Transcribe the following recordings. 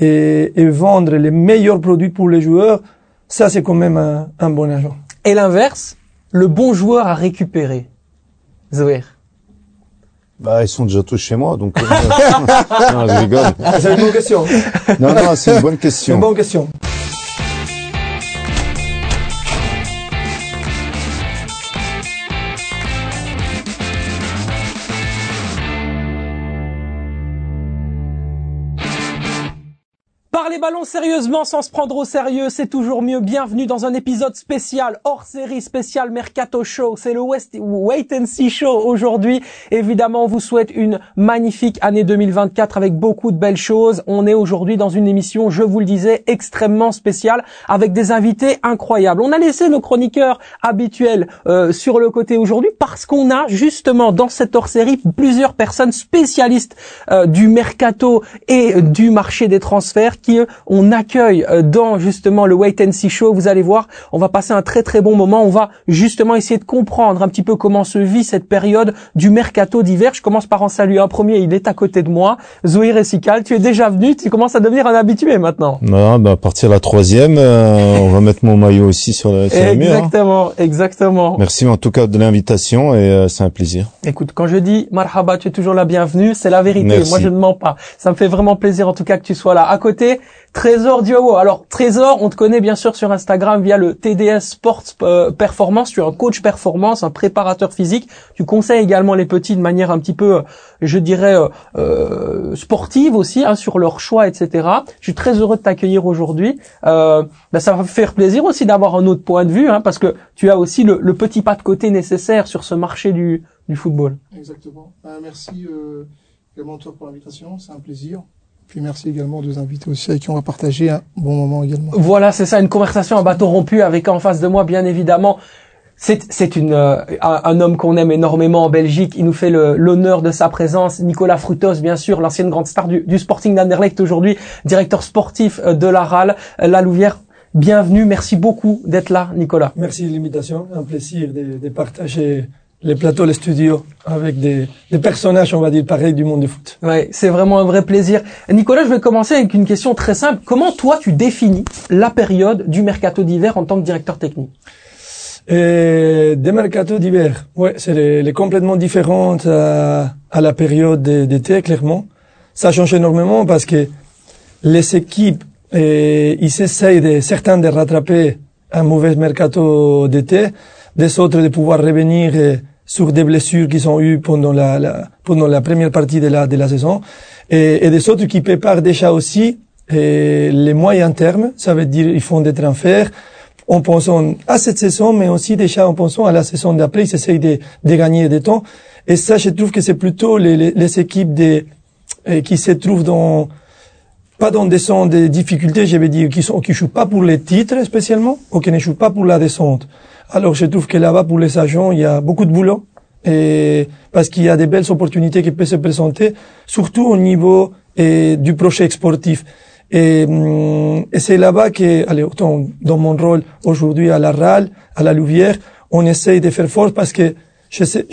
et, et vendre les meilleurs produits pour les joueurs, ça c'est quand même un, un bon agent. Et l'inverse, le bon joueur à récupérer. Zoé. Bah, ils sont déjà tous chez moi, donc. euh, non, je rigole. Ah, c'est une bonne question. Non, non, c'est une bonne C'est question. une bonne question. Ballon sérieusement sans se prendre au sérieux, c'est toujours mieux. Bienvenue dans un épisode spécial, hors série spécial Mercato Show. C'est le West Wait and See Show aujourd'hui. Évidemment, on vous souhaite une magnifique année 2024 avec beaucoup de belles choses. On est aujourd'hui dans une émission, je vous le disais, extrêmement spéciale avec des invités incroyables. On a laissé nos chroniqueurs habituels euh, sur le côté aujourd'hui parce qu'on a justement dans cette hors série plusieurs personnes spécialistes euh, du mercato et du marché des transferts qui on accueille euh, dans justement le Wait and See Show. Vous allez voir, on va passer un très très bon moment. On va justement essayer de comprendre un petit peu comment se vit cette période du mercato d'hiver. Je commence par en saluer un premier. Il est à côté de moi, Zoé Ressical. Tu es déjà venu. Tu commences à devenir un habitué maintenant. Non, bah, à partir de la troisième, euh, on va mettre mon maillot aussi sur le, sur le mur. hein. Exactement, exactement. Merci en tout cas de l'invitation et euh, c'est un plaisir. Écoute, quand je dis marhaba, tu es toujours la bienvenue, c'est la vérité. Merci. Moi, je ne mens pas. Ça me fait vraiment plaisir, en tout cas, que tu sois là. À côté, Trésor Diogo. Alors, Trésor, on te connaît bien sûr sur Instagram via le TDS Sports euh, Performance. Tu es un coach performance, un préparateur physique. Tu conseilles également les petits de manière un petit peu, euh, je dirais, euh, euh, sportive aussi, hein, sur leur choix, etc. Je suis très heureux de t'accueillir aujourd'hui. Ben, ça va faire plaisir aussi d'avoir un autre point de vue, hein, parce que tu as aussi le, petit pas de côté nécessaire sur ce marché du, du football. Exactement. Euh, merci également toi pour l'invitation, c'est un plaisir. Puis merci également aux deux invités aussi avec qui on va partager un bon moment également. Voilà, c'est ça, une conversation à bateau rompu avec en face de moi, bien évidemment. C'est, c'est une, euh, un, un homme qu'on aime énormément en Belgique. Il nous fait le- l'honneur de sa présence. Nicolas Frutos, bien sûr, l'ancienne grande star du, du Sporting d'Anderlecht aujourd'hui, directeur sportif euh, de la RAL, euh, la Louvière. Bienvenue, merci beaucoup d'être là, Nicolas. Merci de l'invitation, un plaisir de, de partager les plateaux, les studios avec des, des personnages, on va dire, pareils du monde du foot. Ouais, c'est vraiment un vrai plaisir. Nicolas, je vais commencer avec une question très simple. Comment toi tu définis la période du mercato d'hiver en tant que directeur technique? Et des mercato d'hiver, ouais, c'est les, les complètement différentes à, à la période de- d'été, clairement. Ça change énormément parce que les équipes, eh, ils essayent de, certains de rattraper un mauvais mercato d'été, des autres de pouvoir revenir eh, sur des blessures qu'ils ont eues pendant la, la- pendant la première partie de la, de la saison, et, et des autres qui préparent déjà aussi eh, les moyens termes, ça veut dire ils font des transferts, en pensant à cette saison, mais aussi déjà en pensant à la saison d'après, ils essayent de, de gagner des temps. Et ça, je trouve que c'est plutôt les, les, les équipes des, qui se trouvent dans, pas dans des zones de difficultés, je vais dire, qui sont, qui jouent pas pour les titres spécialement, ou qui ne jouent pas pour la descente. Alors, je trouve que là-bas, pour les agents, il y a beaucoup de boulot. Et parce qu'il y a des belles opportunités qui peuvent se présenter, surtout au niveau euh, du projet sportif. Et, hum, et c'est là-bas que, allez, autant dans mon rôle aujourd'hui à la RAL, à la Louvière, on essaye de faire force parce que je sais,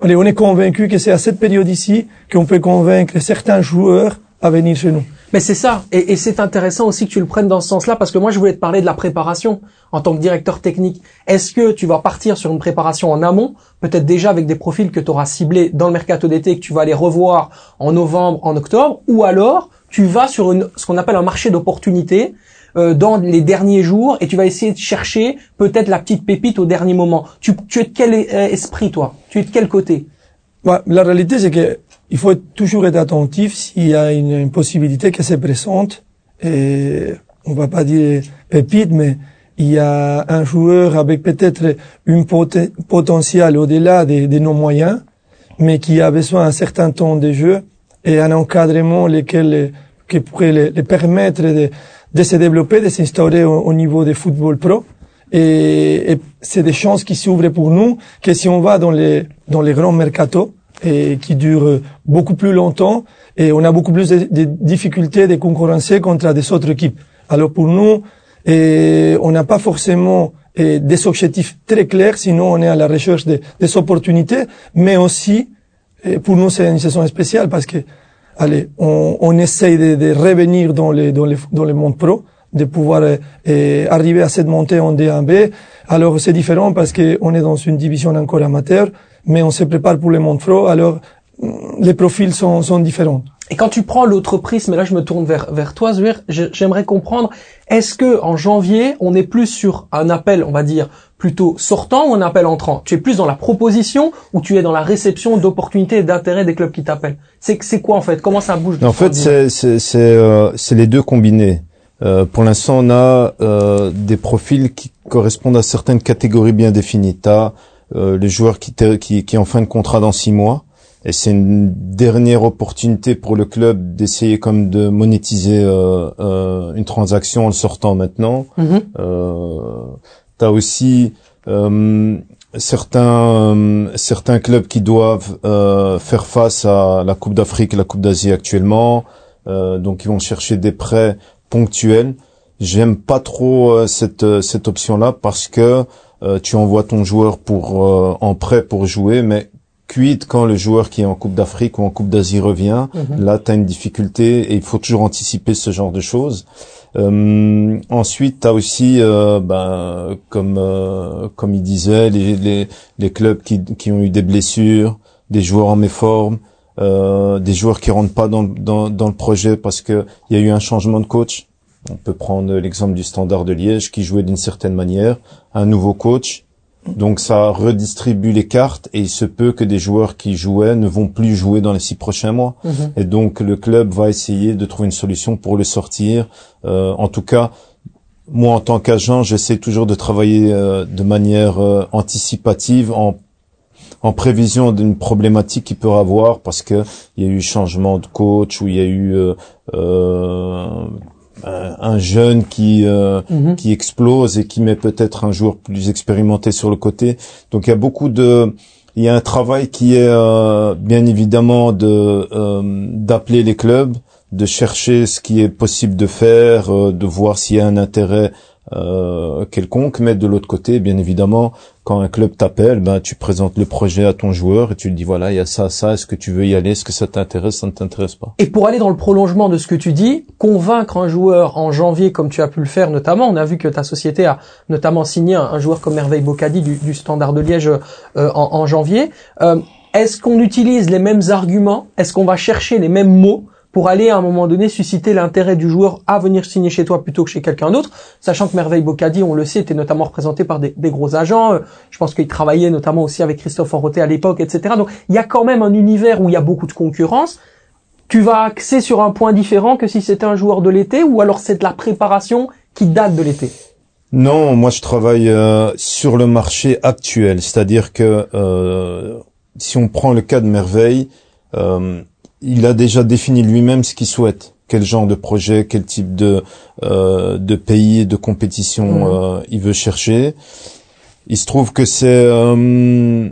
allez, on est convaincu que c'est à cette période ici qu'on peut convaincre certains joueurs à venir chez nous. Mais c'est ça, et, et c'est intéressant aussi que tu le prennes dans ce sens-là, parce que moi je voulais te parler de la préparation en tant que directeur technique. Est-ce que tu vas partir sur une préparation en amont, peut-être déjà avec des profils que tu auras ciblés dans le mercato d'été, et que tu vas les revoir en novembre, en octobre, ou alors tu vas sur une, ce qu'on appelle un marché d'opportunités euh, dans les derniers jours, et tu vas essayer de chercher peut-être la petite pépite au dernier moment. Tu, tu es de quel euh, esprit toi? Tu es de quel côté? La réalité, c'est que il faut toujours être attentif s'il y a une, possibilité qui se présente. Et on va pas dire pépite, mais il y a un joueur avec peut-être une poté- potentiel au-delà de, nos moyens, mais qui a besoin d'un certain temps de jeu et un encadrement lequel qui pourrait les, les permettre de, se développer, de s'instaurer au, au niveau des football pro. Et, et c'est des chances qui s'ouvrent pour nous que si on va dans les dans les grands mercatos et qui durent beaucoup plus longtemps et on a beaucoup plus de, difficultés de concurrencer contre des autres équipes. Alors pour nous, on n'a pas forcément des objectifs très clairs, sinon on est à la recherche de, des opportunités, mais aussi pour nous c'est une saison spéciale parce que allez, on, essaye de, revenir dans les dans les dans le monde pro, de pouvoir euh, euh, arriver à cette montée en D1B. Alors c'est différent parce que on est dans une division encore amateur, mais on se prépare pour le monde pro. Alors mm, les profils sont sont différents. Et quand tu prends l'autre prisme, et là je me tourne vers, vers toi, j'aimerais comprendre, est-ce que en janvier, on est plus sur un appel, on va dire, plutôt sortant ou un appel entrant? Tu es plus dans la proposition ou tu es dans la réception d'opportunités et d'intérêts des clubs qui t'appellent? C'est c'est quoi en fait? Comment ça bouge En fait, c'est c'est c'est euh, c'est les deux combinés. Euh, pour l'instant, on a euh, des profils qui correspondent à certaines catégories bien définies. T'as euh, les joueurs qui, qui qui en fin de contrat dans six mois, et c'est une dernière opportunité pour le club d'essayer comme de monétiser euh, euh, une transaction en le sortant maintenant. Mhm. Euh, T'as aussi euh, certains euh, certains clubs qui doivent euh, faire face à la Coupe d'Afrique et la Coupe d'Asie actuellement, euh, donc ils vont chercher des prêts J'aime pas trop euh, cette euh, cette option-là parce que euh, tu envoies ton joueur pour euh, en prêt pour jouer, mais cuite quand le joueur qui est en Coupe d'Afrique ou en Coupe d'Asie revient, Mhm. là tu as une difficulté et il faut toujours anticiper ce genre de choses. Euh, ensuite, tu as aussi, euh, ben, comme euh, comme il disait, les, les, les clubs qui, qui ont eu des blessures, des joueurs en méforme, euh, des joueurs qui rentrent pas dans, dans, dans le projet parce que il y a eu un changement de coach. On peut prendre l'exemple du Standard de Liège qui jouait d'une certaine manière, un nouveau coach. Donc ça redistribue les cartes et il se peut que des joueurs qui jouaient ne vont plus jouer dans les six prochains mois. Mhm. Et donc le club va essayer de trouver une solution pour le sortir. Euh, en tout cas, moi en tant qu'agent, j'essaie toujours de travailler euh, de manière euh, anticipative en en prévision d'une problématique qu'il peut avoir parce que il y a eu changement de coach ou il y a eu euh, euh, un un jeune qui euh, Mhm. qui explose et qui met peut-être un joueur plus expérimenté sur le côté. Donc il y a beaucoup de il y a un travail qui est euh, bien évidemment de euh, d'appeler les clubs, de chercher ce qui est possible de faire, euh, de voir s'il y a un intérêt euh, quelconque, mais de l'autre côté, bien évidemment, quand un club t'appelle, ben tu présentes le projet à ton joueur et tu lui dis voilà, il y a ça, ça, est-ce que tu veux y aller, est-ce que ça t'intéresse, ça ne t'intéresse pas. Et pour aller dans le prolongement de ce que tu dis, convaincre un joueur en janvier comme tu as pu le faire notamment, on a vu que ta société a notamment signé un, joueur comme Merveille Bocadi du, du Standard de Liège euh, en, en janvier. Euh, Est-ce qu'on utilise les mêmes arguments? Est-ce qu'on va chercher les mêmes mots? Pour aller à un moment donné susciter l'intérêt du joueur à venir signer chez toi plutôt que chez quelqu'un d'autre, sachant que Merveille Bocadi, on le sait, était notamment représenté par des, gros agents. Euh, Je pense qu'il travaillait notamment aussi avec Christophe Enroté à l'époque, etc. Donc il y a quand même un univers où il y a beaucoup de concurrence tu vas axer sur un point différent que si c'était un joueur de l'été ou alors c'est de la préparation qui date de l'été? Non, moi je travaille euh, sur le marché actuel, c'est-à-dire que euh, si on prend le cas de Merveille, euh, il a déjà défini lui-même ce qu'il souhaite, quel genre de projet, quel type de euh, de pays et de compétition Mhm. euh, il veut chercher. Il se trouve que c'est euh,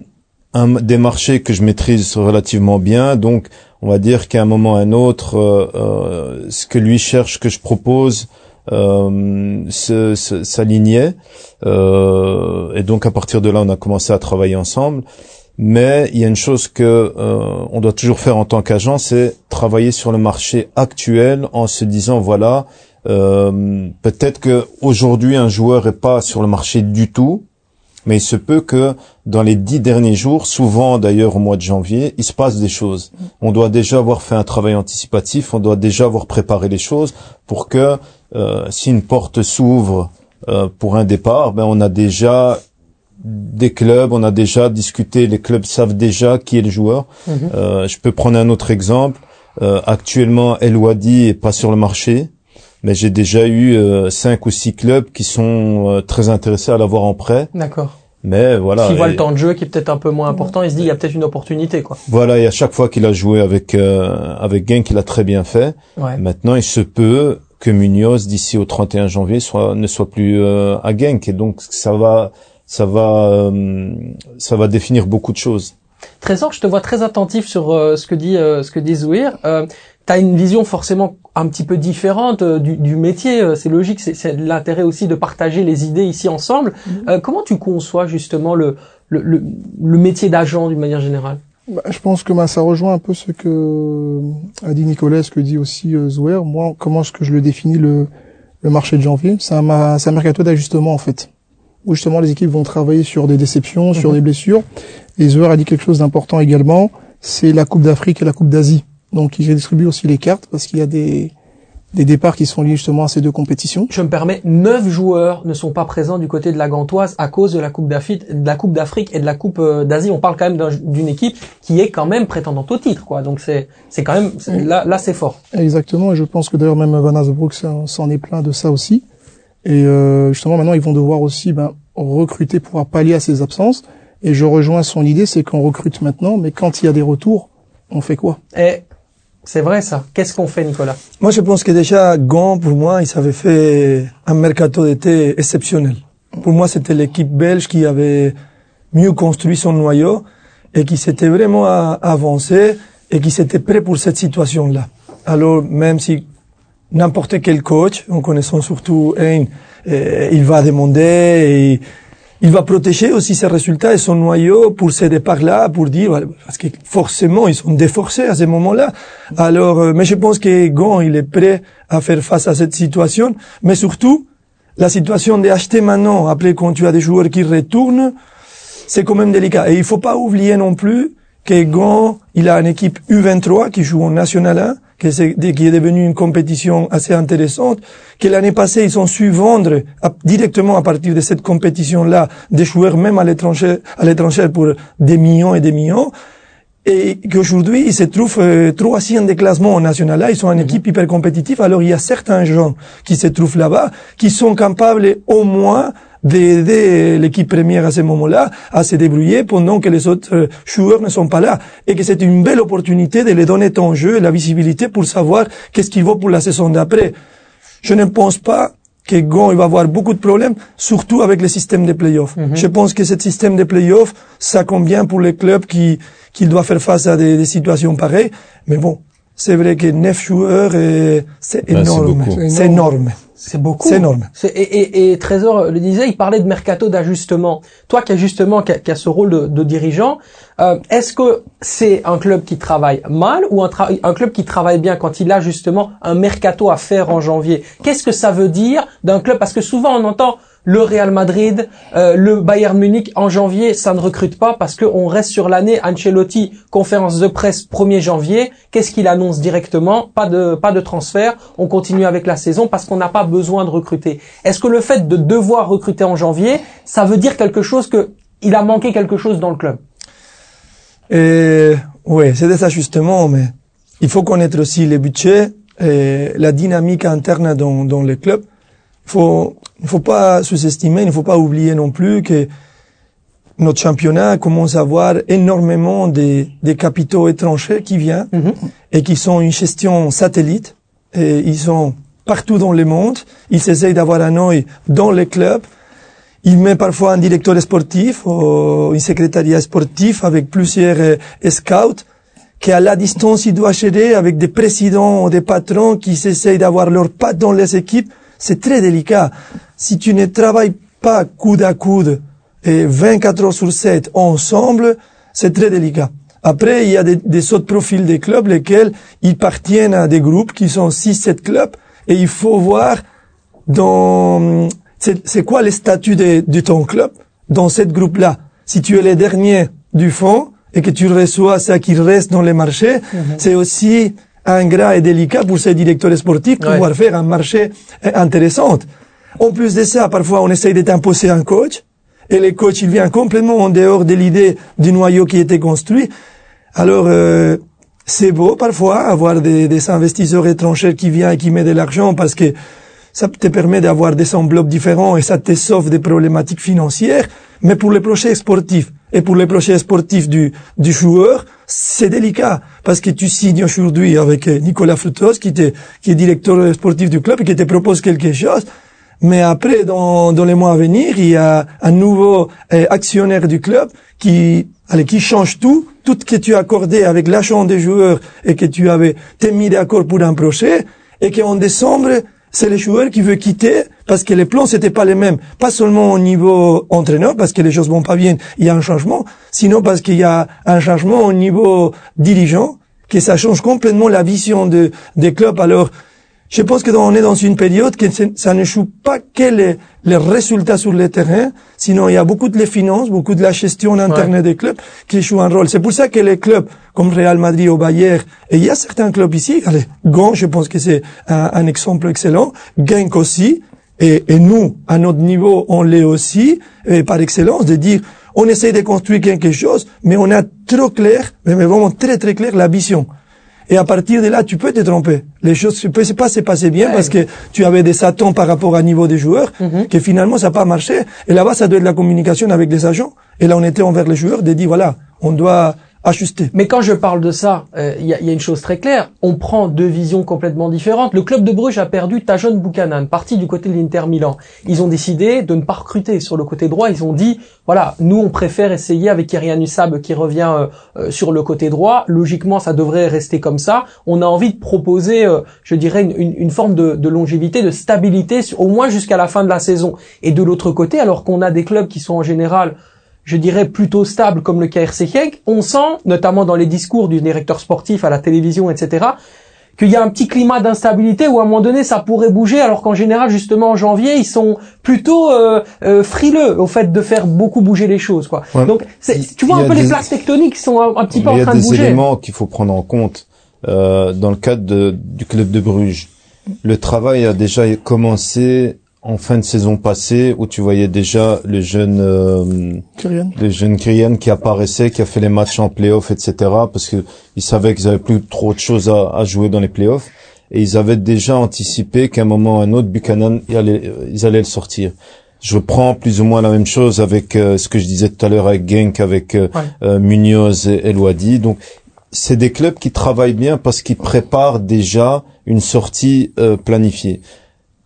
un, des marchés que je maîtrise relativement bien, donc on va dire qu'à un moment ou à un autre, euh, euh, ce que lui cherche, que je propose, euh, s'alignait. Euh, et donc à partir de là, on a commencé à travailler ensemble. Mais il y a une chose que euh, on doit toujours faire en tant qu'agent, c'est travailler sur le marché actuel en se disant voilà, euh, peut-être que aujourd'hui un joueur est pas sur le marché du tout, mais il se peut que dans les dix derniers jours, souvent d'ailleurs au mois de janvier, il se passe des choses. On doit déjà avoir fait un travail anticipatif, on doit déjà avoir préparé les choses pour que euh, si une porte s'ouvre euh, pour un départ, ben on a déjà des clubs, on a déjà discuté, les clubs savent déjà qui est le joueur. Mhm. Euh, je peux prendre un autre exemple. Euh, actuellement, El Wadi est pas sur le marché, mais j'ai déjà eu euh, cinq ou six clubs qui sont euh, très intéressés à l'avoir en prêt. D'accord. Mais voilà. Qui voit le temps de jeu qui est peut-être un peu moins important, il se dit il y a peut-être une opportunité quoi. Voilà, et à chaque fois qu'il a joué avec euh, avec Genk, il a très bien fait. Ouais. Maintenant, il se peut que Munoz d'ici au 31 janvier soit ne soit plus euh, à Genk, et donc ça va ça va euh, ça va définir beaucoup de choses. Trésor, je te vois très attentif sur euh, ce que dit euh, ce que dit Zouir. Euh, tu as une vision forcément un petit peu différente euh, du, du métier, euh, c'est logique, c'est- c'est l'intérêt aussi de partager les idées ici ensemble. Euh, comment tu conçois justement le le, le, le métier d'agent d'une manière générale? Bah, je pense que bah, ça rejoint un peu ce que euh, a dit Nicolas, ce que dit aussi euh, Zouer. Moi, comment est-ce que je le définis le, le marché de janvier? C'est un, un mercato d'ajustement en fait, où justement les équipes vont travailler sur des déceptions, sur Mhm. des blessures. Et Zouer a dit quelque chose d'important également, c'est la Coupe d'Afrique et la Coupe d'Asie. Donc il redistribue aussi les cartes parce qu'il y a des, des départs qui sont liés justement à ces deux compétitions. Je me permets, neuf joueurs ne sont pas présents du côté de la Gantoise à cause de la Coupe d'Afrique, de la Coupe d'Afrique et de la Coupe euh, d'Asie. On parle quand même d'un- d'une équipe qui est quand même prétendante au titre, quoi. Donc c'est c'est quand même là là c'est fort. Exactement, et je pense que d'ailleurs même Van Asbrook s'en s'en est plein de ça aussi. Et euh, justement maintenant ils vont devoir aussi ben, recruter pour pallier à ces absences. Et je rejoins son idée, c'est qu'on recrute maintenant, mais quand il y a des retours, on fait quoi? Et c'est vrai ça. Qu'est-ce qu'on fait, Nicolas? Moi, je pense que déjà, Gand, pour moi, ils avaient fait un mercato d'été exceptionnel. Pour moi, c'était l'équipe belge qui avait mieux construit son noyau et qui s'était vraiment a- avancé et qui s'était prêt pour cette situation-là. Alors, même si n'importe quel coach, en connaissant surtout Hein, euh, il va demander et il va protéger aussi ses résultats et son noyau pour ces départs-là, pour dire, parce que forcément, ils sont déforcés à ce moment-là. Alors, euh, mais je pense que Gant, il est prêt à faire face à cette situation, mais surtout, la situation d'acheter maintenant, après quand tu as des joueurs qui retournent, c'est quand même délicat. Et il faut pas oublier non plus que Gand, il a une équipe U23 qui joue en National 1, que c'est- qui est devenue une compétition assez intéressante, que l'année passée, ils ont su vendre à- directement à partir de cette compétition-là des joueurs même à l'étranger, à l'étranger pour des millions et des millions. Et qu'aujourd'hui, ils se trouvent euh, troisième des classements en national A. Ils sont une équipe hyper compétitive. Alors, il y a certains gens qui se trouvent là-bas, qui sont capables au moins d'aider l'équipe première à ce moment-là à se débrouiller pendant que les autres euh, joueurs ne sont pas là. Et que c'est une belle opportunité de les donner ton jeu et la visibilité pour savoir qu'est-ce qu'il vaut pour la saison d'après. Je ne pense pas que Gand il va avoir beaucoup de problèmes, surtout avec le système de playoffs. Je pense que ce système de playoffs, ça convient pour les clubs qui, qui doivent faire face à des, des situations pareilles. Mais bon, c'est vrai que neuf joueurs, euh, c'est énorme. C'est énorme. C'est beaucoup. C'est énorme. Et, et, et Trésor le disait, il parlait de mercato d'ajustement. Toi qui as justement qui a, qui a ce rôle de, de dirigeant, euh, est-ce que c'est un club qui travaille mal ou un, tra- un club qui travaille bien quand il a justement un mercato à faire en janvier? Qu'est-ce que ça veut dire d'un club? Parce que souvent on entend le Real Madrid, euh, le Bayern Munich en janvier, ça ne recrute pas parce qu'on reste sur l'année. Ancelotti, conférence de presse 1er janvier, qu'est-ce qu'il annonce directement? Pas de pas de transfert, on continue avec la saison parce qu'on n'a pas besoin de recruter. Est-ce que le fait de devoir recruter en janvier, ça veut dire quelque chose que il a manqué quelque chose dans le club? Et, oui, c'est des ajustements, mais il faut connaître aussi les budgets et la dynamique interne dans, dans les clubs. Il faut, il faut pas sous-estimer, il ne faut pas oublier non plus que notre championnat commence à avoir énormément de, de capitaux étrangers qui viennent et qui sont une gestion satellite. Et ils sont partout dans le monde. Ils essayent d'avoir un œil dans les clubs. Il met parfois un directeur sportif ou un secrétariat sportif avec plusieurs euh, scouts qui à la distance il doit gérer avec des présidents ou des patrons qui essayent d'avoir leur patte dans les équipes. C'est très délicat. Si tu ne travailles pas coude à coude et 24 heures sur 7 ensemble, c'est très délicat. Après, il y a des, des autres profils des clubs, lesquels ils appartiennent à des groupes qui sont 6-7 clubs, et il faut voir dans c'est c'est quoi le statut de, de ton club dans cette groupe-là. Si tu es le dernier du fond et que tu reçois ça qui reste dans les marchés, c'est aussi ingrat et délicat pour ces directeurs sportifs Ouais. pouvoir faire un marché euh, intéressant. En plus de ça, parfois on essaye de t'imposer un coach et le coach il vient complètement en dehors de l'idée du noyau qui était construit. Alors euh, c'est beau parfois avoir des, des investisseurs étrangers qui viennent et qui mettent de l'argent parce que ça te permet d'avoir des enveloppes différents et ça te sauve des problématiques financières. Mais pour les projets sportifs et pour les projets sportifs du, du joueur, c'est délicat parce que tu signes aujourd'hui avec euh, Nicolas Frutos qui, te, qui est directeur sportif du club et qui te propose quelque chose. Mais après, dans, dans les mois à venir, il y a un nouveau euh, actionnaire du club qui, allez, qui change tout, tout ce que tu as accordé avec l'agent des joueurs et que tu avais t'es mis d'accord pour un projet, et qu'en décembre, c'est les joueurs qui veulent quitter parce que les plans c'était pas les mêmes. Pas seulement au niveau entraîneur parce que les choses vont pas bien, il y a un changement, sinon parce qu'il y a un changement au niveau dirigeant, que ça change complètement la vision de, des clubs. Alors, je pense que on est dans une période que ça ne joue pas que les, les, résultats sur le terrain, sinon il y a beaucoup de les finances, beaucoup de la gestion interne des clubs qui jouent un rôle. C'est pour ça que les clubs comme Real Madrid ou Bayern, et il y a certains clubs ici, allez, Gand, je pense que c'est un, un, exemple excellent, Genk aussi, et, et, nous, à notre niveau, on l'est aussi, et par excellence, de dire, on essaie de construire quelque chose, mais on a trop clair, mais vraiment très très clair la vision. Et à partir de là, tu peux te tromper. Les choses ne peuvent pas se passer bien parce que tu avais des attentes par rapport au niveau des joueurs, que finalement ça n'a pas marché. Et là-bas, ça doit être la communication avec les agents. Et là, on était envers les joueurs de dire, voilà, on doit Mais quand je parle de ça, il y, a, y, a, une chose très claire. On prend deux visions complètement différentes. Le club de Bruges a perdu Tajon Buchanan, parti du côté de l'Inter Milan. Ils ont décidé de ne pas recruter sur le côté droit. Ils ont dit, voilà, nous on préfère essayer avec Kyrian Ussab qui revient euh, euh, sur le côté droit. Logiquement, ça devrait rester comme ça. On a envie de proposer, euh, je dirais, une, une forme de, de, longévité, de stabilité, au moins jusqu'à la fin de la saison. Et de l'autre côté, alors qu'on a des clubs qui sont en général je dirais plutôt stable comme le KRC Genk, on sent, notamment dans les discours du directeur sportif à la télévision, etc., qu'il y a un petit climat d'instabilité où à un moment donné ça pourrait bouger, alors qu'en général justement en janvier ils sont plutôt euh, euh, frileux au fait de faire beaucoup bouger les choses, quoi. Ouais. Donc tu vois un peu des... les plaques tectoniques qui sont un, un petit peu en train de bouger. Il y a des éléments qu'il faut prendre en compte euh, dans le cadre de, du club de Bruges. Le travail a déjà commencé en fin de saison passée où tu voyais déjà le jeune euh, le jeune Kyrian qui apparaissait, qui a fait les matchs en playoff, etc. Parce que ils savaient qu'ils avaient plus trop de choses à, à, jouer dans les playoffs et ils avaient déjà anticipé qu'à un moment ou à un autre Buchanan ils allaient, ils allaient le sortir. Je reprends plus ou moins la même chose avec euh, ce que je disais tout à l'heure avec Genk, avec euh, ouais. Munoz et Elwadi. Donc c'est des clubs qui travaillent bien parce qu'ils préparent déjà une sortie planifiée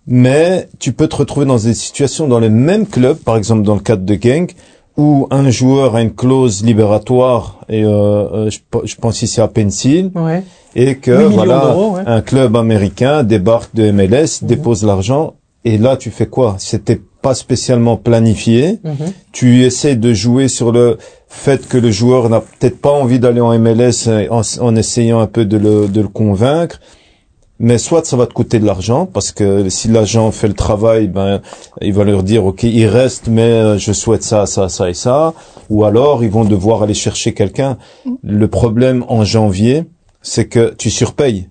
mais tu peux te retrouver dans des situations dans les mêmes clubs, par exemple dans le cadre de Genk, où un joueur a une clause libératoire, et euh, euh je, je, pense ici à Pencil, ouais. et que voilà, ouais. un club américain débarque de MLS, mmh. dépose l'argent, et là tu fais quoi? C'était pas spécialement planifié. Mmh. Tu essaies de jouer sur le fait que le joueur n'a peut-être pas envie d'aller en MLS en, en, essayant un peu de le, de le convaincre mais soit ça va te coûter de l'argent parce que si l'agent fait le travail, ben il va leur dire ok il reste mais euh, je souhaite ça ça ça et ça ou alors ils vont devoir aller chercher quelqu'un. Le problème en janvier, c'est que tu surpayes.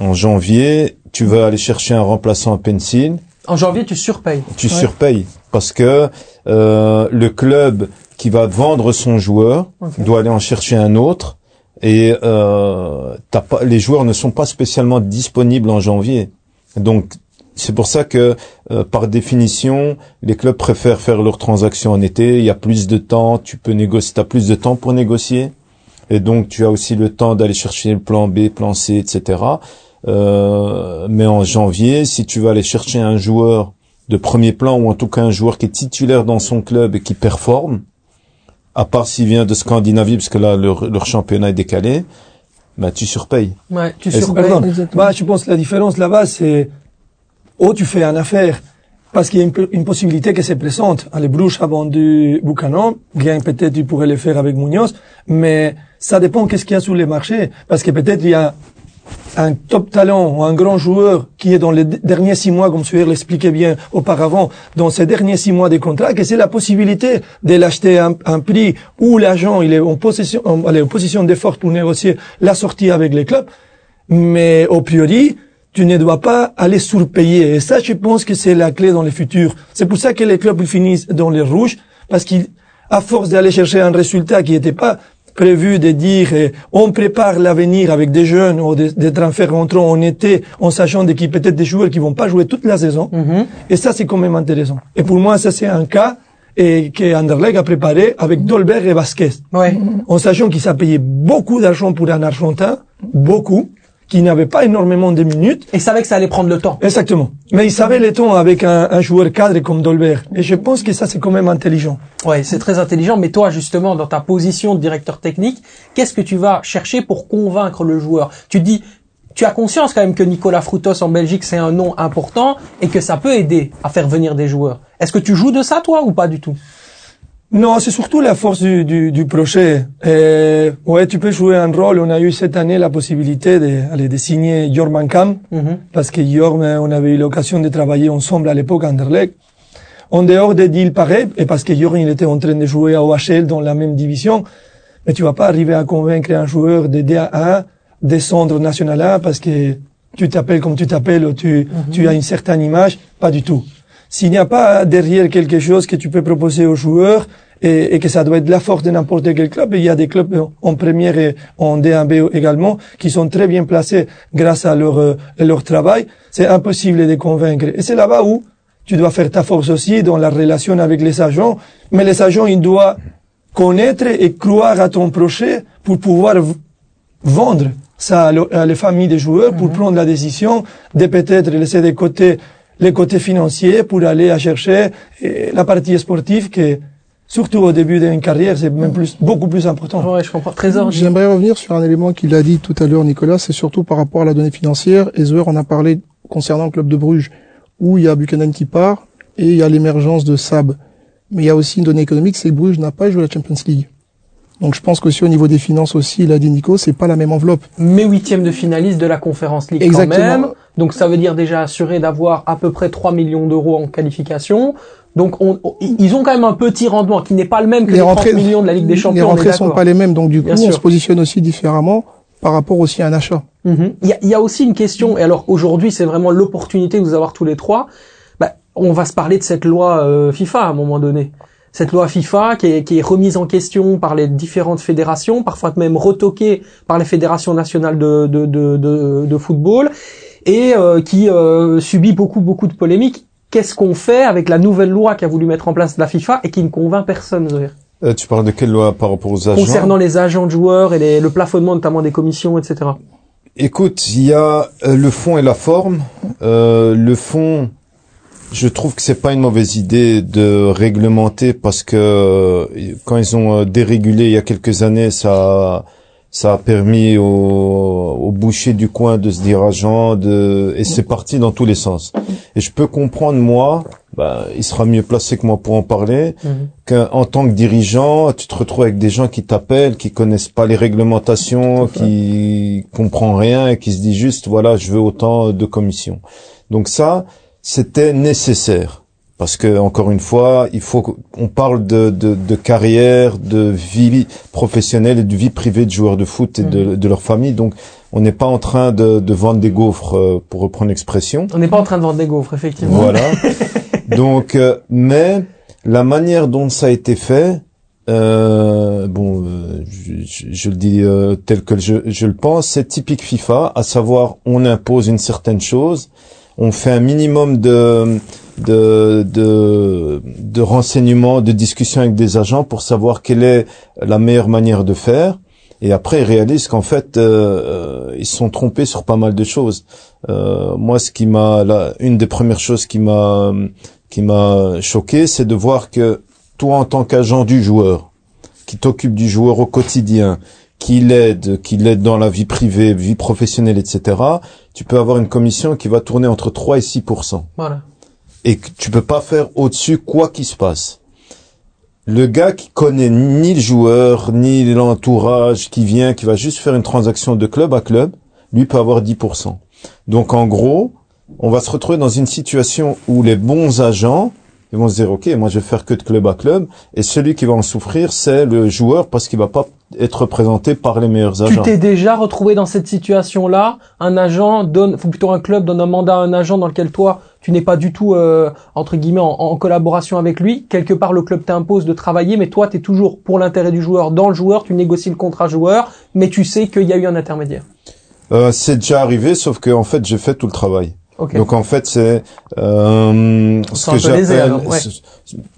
En janvier, tu vas aller chercher un remplaçant à pencil. En janvier, tu surpayes. Tu ouais. surpayes parce que euh, le club qui va vendre son joueur okay. doit aller en chercher un autre et euh, pas, les joueurs ne sont pas spécialement disponibles en janvier. Donc c'est pour ça que euh, par définition, les clubs préfèrent faire leurs transactions en été. Il y a plus de temps, tu peux négocier, as plus de temps pour négocier, et donc tu as aussi le temps d'aller chercher le plan B, plan C, etc. Euh, mais en janvier, si tu vas aller chercher un joueur de premier plan ou en tout cas un joueur qui est titulaire dans son club et qui performe, à part s'il vient de Scandinavie, parce que là, leur, leur championnat est décalé, bah, tu surpayes. Ouais, tu surpayes. Bah, je pense que la différence là-bas, c'est, oh, tu fais une affaire, parce qu'il y a une, une, possibilité que c'est présente. Les Bruges a vendu Buchanan, bien peut-être tu pourrais le faire avec Munoz, mais ça dépend qu'est-ce qu'il y a sur les marchés, parce que peut-être il y a un top talent ou un grand joueur qui est dans les derniers six mois, comme Suer l'expliquait bien auparavant, dans ces derniers six mois des contrats, que c'est la possibilité de l'acheter à un, prix où l'agent il est en position, en, en position d'effort pour négocier la sortie avec les clubs, mais au priori, tu ne dois pas aller surpayer. Et ça, je pense que c'est la clé dans le futur. C'est pour ça que les clubs finissent dans les rouges, parce qu'à force d'aller chercher un résultat qui n'était pas prévu de dire eh, on prépare l'avenir avec des jeunes ou des, des transferts entrants en été en sachant qu'il y a peut-être des joueurs qui vont pas jouer toute la saison. Mm -hmm. Et ça, c'est quand même intéressant. Et pour moi, ça, c'est un cas et que Anderlecht a préparé avec Dolberg et Vasquez. Ouais. En sachant qu'il s'est payé beaucoup d'argent pour un Argentin, beaucoup, qui n'avait pas énormément de minutes. Et savait que ça allait prendre le temps. Exactement. Mais il savait le temps avec un, un joueur cadre comme Dolberg. Et je pense que ça, c'est quand même intelligent. Ouais, c'est très intelligent. Mais toi, justement, dans ta position de directeur technique, qu'est-ce que tu vas chercher pour convaincre le joueur? Tu dis, tu as conscience quand même que Nicolas Frutos en Belgique c'est un nom important et que ça peut aider à faire venir des joueurs. Est-ce que tu joues de ça toi ou pas du tout? Non, c'est surtout la force du, du, du projet. Et, ouais, tu peux jouer un rôle. On a eu cette année la possibilité de, aller, de signer Jorman Kam, Mhm. parce que Jorm, on avait eu l'occasion de travailler ensemble à l'époque à Anderlecht. En dehors des deals pareils, et parce que Jorm, il était en train de jouer à OHL dans la même division, mais tu vas pas arriver à convaincre un joueur de DA1 descendre au National 1 parce que tu t'appelles comme tu t'appelles tu, tu as une certaine image. Pas du tout. S'il n'y a pas derrière quelque chose que tu peux proposer aux joueurs et, et que ça doit être la force de n'importe quel club, et il y a des clubs en première et en D1B également qui sont très bien placés grâce à leur, euh, leur travail, c'est impossible de convaincre. Et c'est là-bas où tu dois faire ta force aussi dans la relation avec les agents, mais les agents, ils doivent connaître et croire à ton projet pour pouvoir vendre ça à, le- à les familles des joueurs pour prendre la décision de peut-être laisser de côté les côtés financiers pour aller à chercher la partie sportive qui, surtout au début d'une carrière, c'est même plus, beaucoup plus important. Ouais, je comprends. Trésor. J'aimerais revenir sur un élément qu'il a dit tout à l'heure, Nicolas, c'est surtout par rapport à la donnée financière. Et Zouer en a parlé concernant le club de Bruges, où il y a Buchanan qui part et il y a l'émergence de Sab. Mais il y a aussi une donnée économique, c'est que Bruges n'a pas joué la Champions League. Donc je pense qu'aussi au niveau des finances aussi, il a dit Nico, c'est pas la même enveloppe. mais huitième de finaliste de la Conférence League Exactement. quand même. Donc ça veut dire déjà assuré d'avoir à peu près 3 millions d'euros en qualification. Donc on, on- ils ont quand même un petit rendement qui n'est pas le même que les, 30 millions de la Ligue des Champions. les rentrées sont pas les mêmes, donc du coup Bien on sûr. se positionne aussi différemment par rapport aussi à un achat. Mhm. Il y, a, y a aussi une question, et alors aujourd'hui c'est vraiment l'opportunité de vous avoir tous les trois. Bah, on va se parler de cette loi euh, FIFA à un moment donné. Cette loi FIFA qui est, qui est remise en question par les différentes fédérations, parfois même retoquée par les fédérations nationales de, de, de, de, football, et euh, qui euh, subit beaucoup beaucoup de polémiques. Qu'est-ce qu'on fait avec la nouvelle loi qu'a voulu mettre en place la FIFA et qui ne convainc personne Euh, tu parles de quelle loi par rapport aux agents? Concernant les agents de joueurs et les- le plafonnement notamment des commissions, etc. Écoute, il y a euh, le fond et la forme. Euh, le fond, je trouve que c'est pas une mauvaise idée de réglementer parce que euh, quand ils ont euh, dérégulé il y a quelques années, ça ça a permis aux, aux bouchers du coin de se dire agent de et c'est parti dans tous les sens. Et je peux comprendre moi, bah, il sera mieux placé que moi pour en parler Mhm. qu'en tant que dirigeant, tu te retrouves avec des gens qui t'appellent, qui connaissent pas les réglementations, qui comprennent rien et qui se disent juste voilà, je veux autant de commissions. Donc ça, c'était nécessaire parce que encore une fois, il faut qu'on parle de, de, de carrière, de vie professionnelle et de vie privée de joueurs de foot et de, de leur famille. Donc on n'est pas en train de, de vendre des gaufres, euh, pour reprendre l'expression. On n'est pas en train de vendre des gaufres, effectivement. Voilà. Donc, euh, mais la manière dont ça a été fait, euh, bon, euh, je, je- je le dis euh, tel que je, je le pense, c'est typique FIFA, à savoir on impose une certaine chose, on fait un minimum de de de, renseignements, de discussions avec des agents pour savoir quelle est la meilleure manière de faire. Et après, ils réalisent qu'en fait, euh, euh, ils sont trompés sur pas mal de choses. Euh, moi, ce qui m'a, une des premières choses qui m'a, qui m'a choqué, c'est de voir que toi, en tant qu'agent du joueur, qui t'occupe du joueur au quotidien, qui l'aide, qui l'aide dans la vie privée, vie professionnelle, etc., tu peux avoir une commission qui va tourner entre 3 et 6% Voilà. et que tu peux pas faire au-dessus quoi qu'il se passe. Le gars qui connaît ni le joueur, ni l'entourage, qui vient, qui va juste faire une transaction de club à club, lui peut avoir 10%. Donc en gros, on va se retrouver dans une situation où les bons agents, ils vont se dire, OK, moi je vais faire que de club à club, et celui qui va en souffrir, c'est le joueur parce qu'il va pas être représenté par les meilleurs Tu agents. t'es déjà retrouvé dans cette situation-là? Un agent donne, faut plutôt un club donne un mandat à un agent dans lequel toi, tu n'es pas du tout euh, entre guillemets en, en collaboration avec lui. Quelque part, le club t'impose de travailler, mais toi, tu es toujours pour l'intérêt du joueur dans le joueur. Tu négocies le contrat joueur, mais tu sais qu'il y a eu un intermédiaire. Euh, c'est déjà arrivé, sauf que en fait, j'ai fait tout le travail. Donc en fait c'est euh, ce que j'appelle ouais.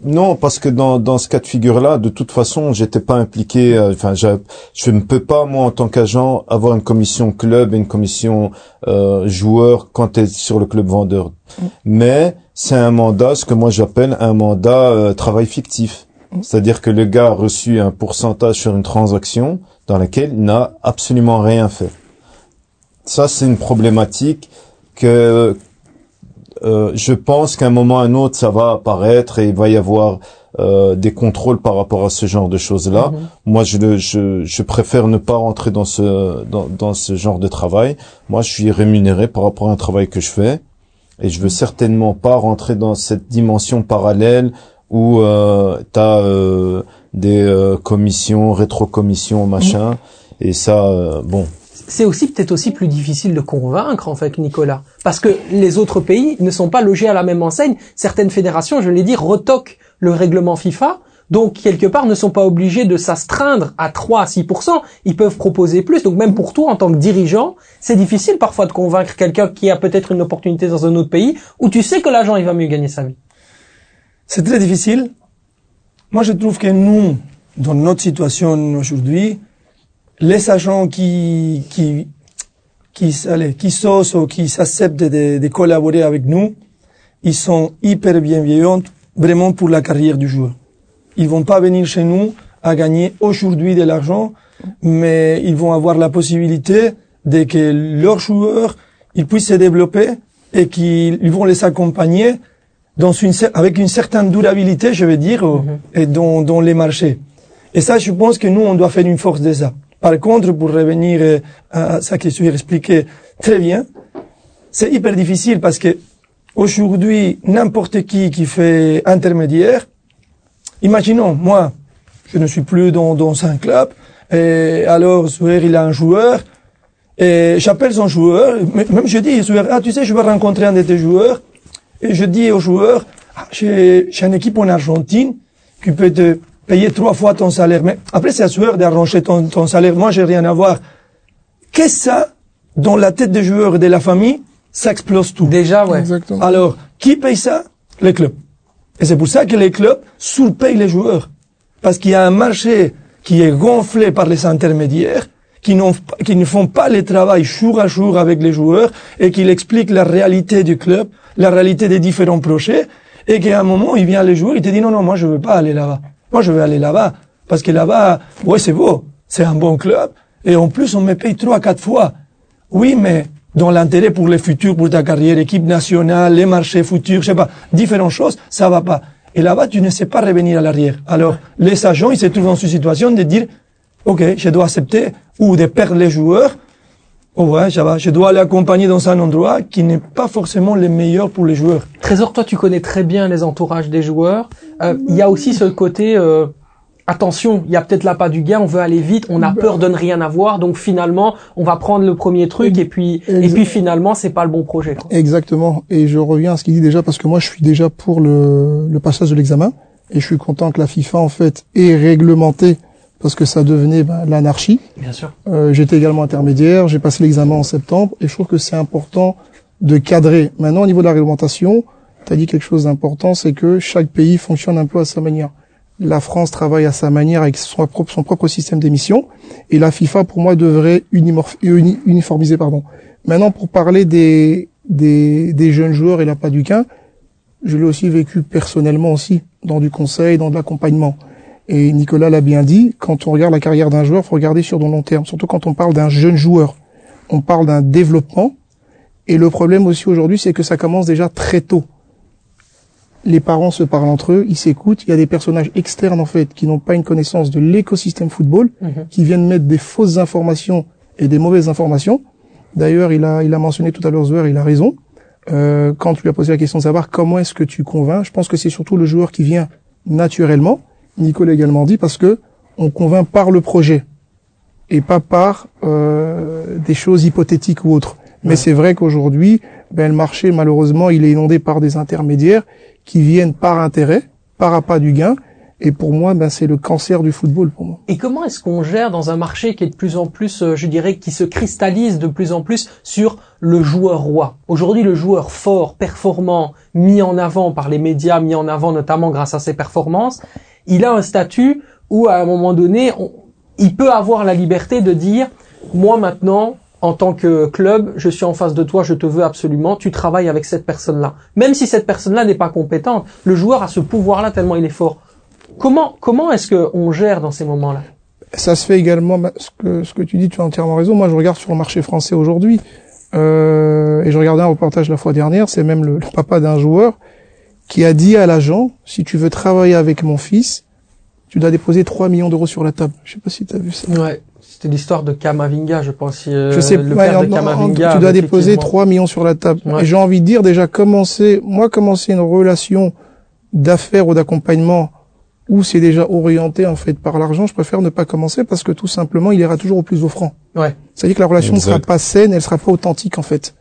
non parce que dans dans ce cas de figure là de toute façon j'étais pas impliqué euh, enfin je je ne peux pas moi en tant qu'agent avoir une commission club et une commission euh, joueur quand tu es sur le club vendeur Mm. mais c'est un mandat ce que moi j'appelle un mandat euh, travail fictif Mm. c'est-à-dire que le gars a reçu un pourcentage sur une transaction dans laquelle il n'a absolument rien fait ça c'est une problématique que euh, je pense qu'à un moment ou à un autre ça va apparaître et il va y avoir euh, des contrôles par rapport à ce genre de choses-là. Mhm. Moi, je, je, je préfère ne pas rentrer dans ce dans, dans ce genre de travail. Moi, je suis rémunéré par rapport à un travail que je fais et je veux certainement pas rentrer dans cette dimension parallèle où euh, tu as euh, des euh, commissions, rétrocommissions, machin. Et ça, euh, bon, c'est aussi peut-être aussi plus difficile de convaincre en fait Nicolas. Parce que les autres pays ne sont pas logés à la même enseigne. Certaines fédérations je l'ai dit retoquent le règlement FIFA. Donc quelque part ne sont pas obligés de s'astreindre à 3 à 6% ils peuvent proposer plus. Donc même pour toi en tant que dirigeant c'est difficile parfois de convaincre quelqu'un qui a peut-être une opportunité dans un autre pays où tu sais que l'agent il va mieux gagner sa vie. C'est très difficile. Moi, je trouve que nous, dans notre situation aujourd'hui, les agents qui, qui, qui, allez, qui s'osent ou qui s'acceptent de, de collaborer avec nous, ils sont hyper bienveillants vraiment pour la carrière du joueur. Ils vont pas venir chez nous à gagner aujourd'hui de l'argent, mais ils vont avoir la possibilité de que leurs joueurs, ils puissent se développer et qu'ils ils vont les accompagner dans une, avec une certaine durabilité, je veux dire, euh, et dans, dans les marchés. Et ça, je pense que nous, on doit faire une force de ça. Par contre, pour revenir euh, à ça que tu as expliqué très bien, c'est hyper difficile parce que aujourd'hui, n'importe qui qui fait intermédiaire, imaginons, moi, je ne suis plus dans, dans un club, et alors, ce joueur, il a un joueur, et j'appelle son joueur, même je dis, ah, tu sais, je vais rencontrer un de tes joueurs, et je dis au joueur, ah, j'ai j'ai une équipe en Argentine qui peut te payer trois fois ton salaire. Mais après, c'est à joueur d'arranger ton, ton salaire. Moi, j'ai rien à voir. Qu'est-ce ça, dans la tête des joueurs et de la famille, ça explose tout. déjà ouais Exactement. Alors, qui paye ça? Les clubs. Et c'est pour ça que les clubs surpayent les joueurs. Parce qu'il y a un marché qui est gonflé par les intermédiaires, qui, n'ont- qui ne font pas le travail jour à jour avec les joueurs et qui expliquent la réalité du club, la réalité des différents projets, et qu'à un moment, il vient les joueurs, il te dit non, non, moi je veux pas aller là-bas. Moi je veux aller là-bas. Parce que là-bas, ouais, c'est beau, c'est un bon club, et en plus on me paye trois, quatre fois. Oui, mais dans l'intérêt pour le futur, pour ta carrière, équipe nationale, les marchés futurs, je sais pas, différentes choses, ça va pas. Et là-bas, tu ne sais pas revenir à l'arrière. Alors, les agents, ils se trouvent dans une situation de dire, OK, je dois accepter, ou de perdre les joueurs, oh ouais, ça va, je dois aller accompagner dans un endroit qui n'est pas forcément le meilleur pour les joueurs. Trésor, toi, tu connais très bien les entourages des joueurs. Euh, Il y a aussi ce côté, euh, attention, il y a peut-être là pas du gain, on veut aller vite, on a peur de ne rien avoir, donc finalement, on va prendre le premier truc et puis et puis finalement, c'est pas le bon projet. quoi. Exactement. Et je reviens à ce qu'il dit déjà parce que moi je suis déjà pour le, le passage de l'examen et je suis content que la FIFA en fait ait réglementé parce que ça devenait ben, l'anarchie. Bien sûr. Euh, J'étais également intermédiaire, j'ai passé l'examen en septembre et je trouve que c'est important de cadrer. Maintenant au niveau de la réglementation, tu as dit quelque chose d'important, c'est que chaque pays fonctionne un peu à sa manière. La France travaille à sa manière avec son propre, son propre système d'émission et la FIFA pour moi devrait uni- uniformiser pardon. Maintenant pour parler des des, des jeunes joueurs et la pas du quin, je l'ai aussi vécu personnellement aussi dans du conseil, dans de l'accompagnement. Et Nicolas l'a bien dit, quand on regarde la carrière d'un joueur, faut regarder sur le long terme, surtout quand on parle d'un jeune joueur. On parle d'un développement. Et le problème aussi aujourd'hui, c'est que ça commence déjà très tôt. Les parents se parlent entre eux, ils s'écoutent. Il y a des personnages externes, en fait, qui n'ont pas une connaissance de l'écosystème football, Mhm. qui viennent mettre des fausses informations et des mauvaises informations. D'ailleurs, il a, il a mentionné tout à l'heure Zouer, il a raison. Euh, quand tu lui as posé la question de savoir comment est-ce que tu convaincs, je pense que c'est surtout le joueur qui vient naturellement. Nicolas a également dit parce que on convainc par le projet et pas par euh, des choses hypothétiques ou autres. Mais c'est vrai qu'aujourd'hui, ben, le marché, malheureusement, il est inondé par des intermédiaires qui viennent par intérêt, par appât du gain. Et pour moi, ben, c'est le cancer du football pour moi. Et comment est-ce qu'on gère dans un marché qui est de plus en plus, euh, je dirais, qui se cristallise de plus en plus sur le joueur roi? Aujourd'hui, le joueur fort, performant, mis en avant par les médias, mis en avant notamment grâce à ses performances, il a un statut où à un moment donné, on- il peut avoir la liberté de dire, moi maintenant, en tant que club, je suis en face de toi, je te veux absolument, tu travailles avec cette personne-là. Même si cette personne-là n'est pas compétente, le joueur a ce pouvoir-là tellement il est fort. Comment comment est-ce que on gère dans ces moments-là? Ça se fait également. bah, Ce que ce que tu dis, tu as entièrement raison. Moi, je regarde sur le marché français aujourd'hui, euh, et je regardais un reportage la fois dernière. C'est même le, le papa d'un joueur qui a dit à l'agent si tu veux travailler avec mon fils, tu dois déposer 3 millions d'euros sur la table. Je sais pas si tu as vu ça. Ouais. C'était l'histoire de Kamavinga, je pense. euh, je sais le ouais, père en- de en- Kamavinga. tu dois déposer effectivement- 3 millions sur la table. Ouais. Et j'ai envie de dire déjà commencer, moi commencer une relation d'affaires ou d'accompagnement où c'est déjà orienté en fait par l'argent, je préfère ne pas commencer parce que tout simplement il ira toujours au plus offrant. Ouais. C'est-à-dire que la relation ne sera pas saine, elle sera pas authentique en fait.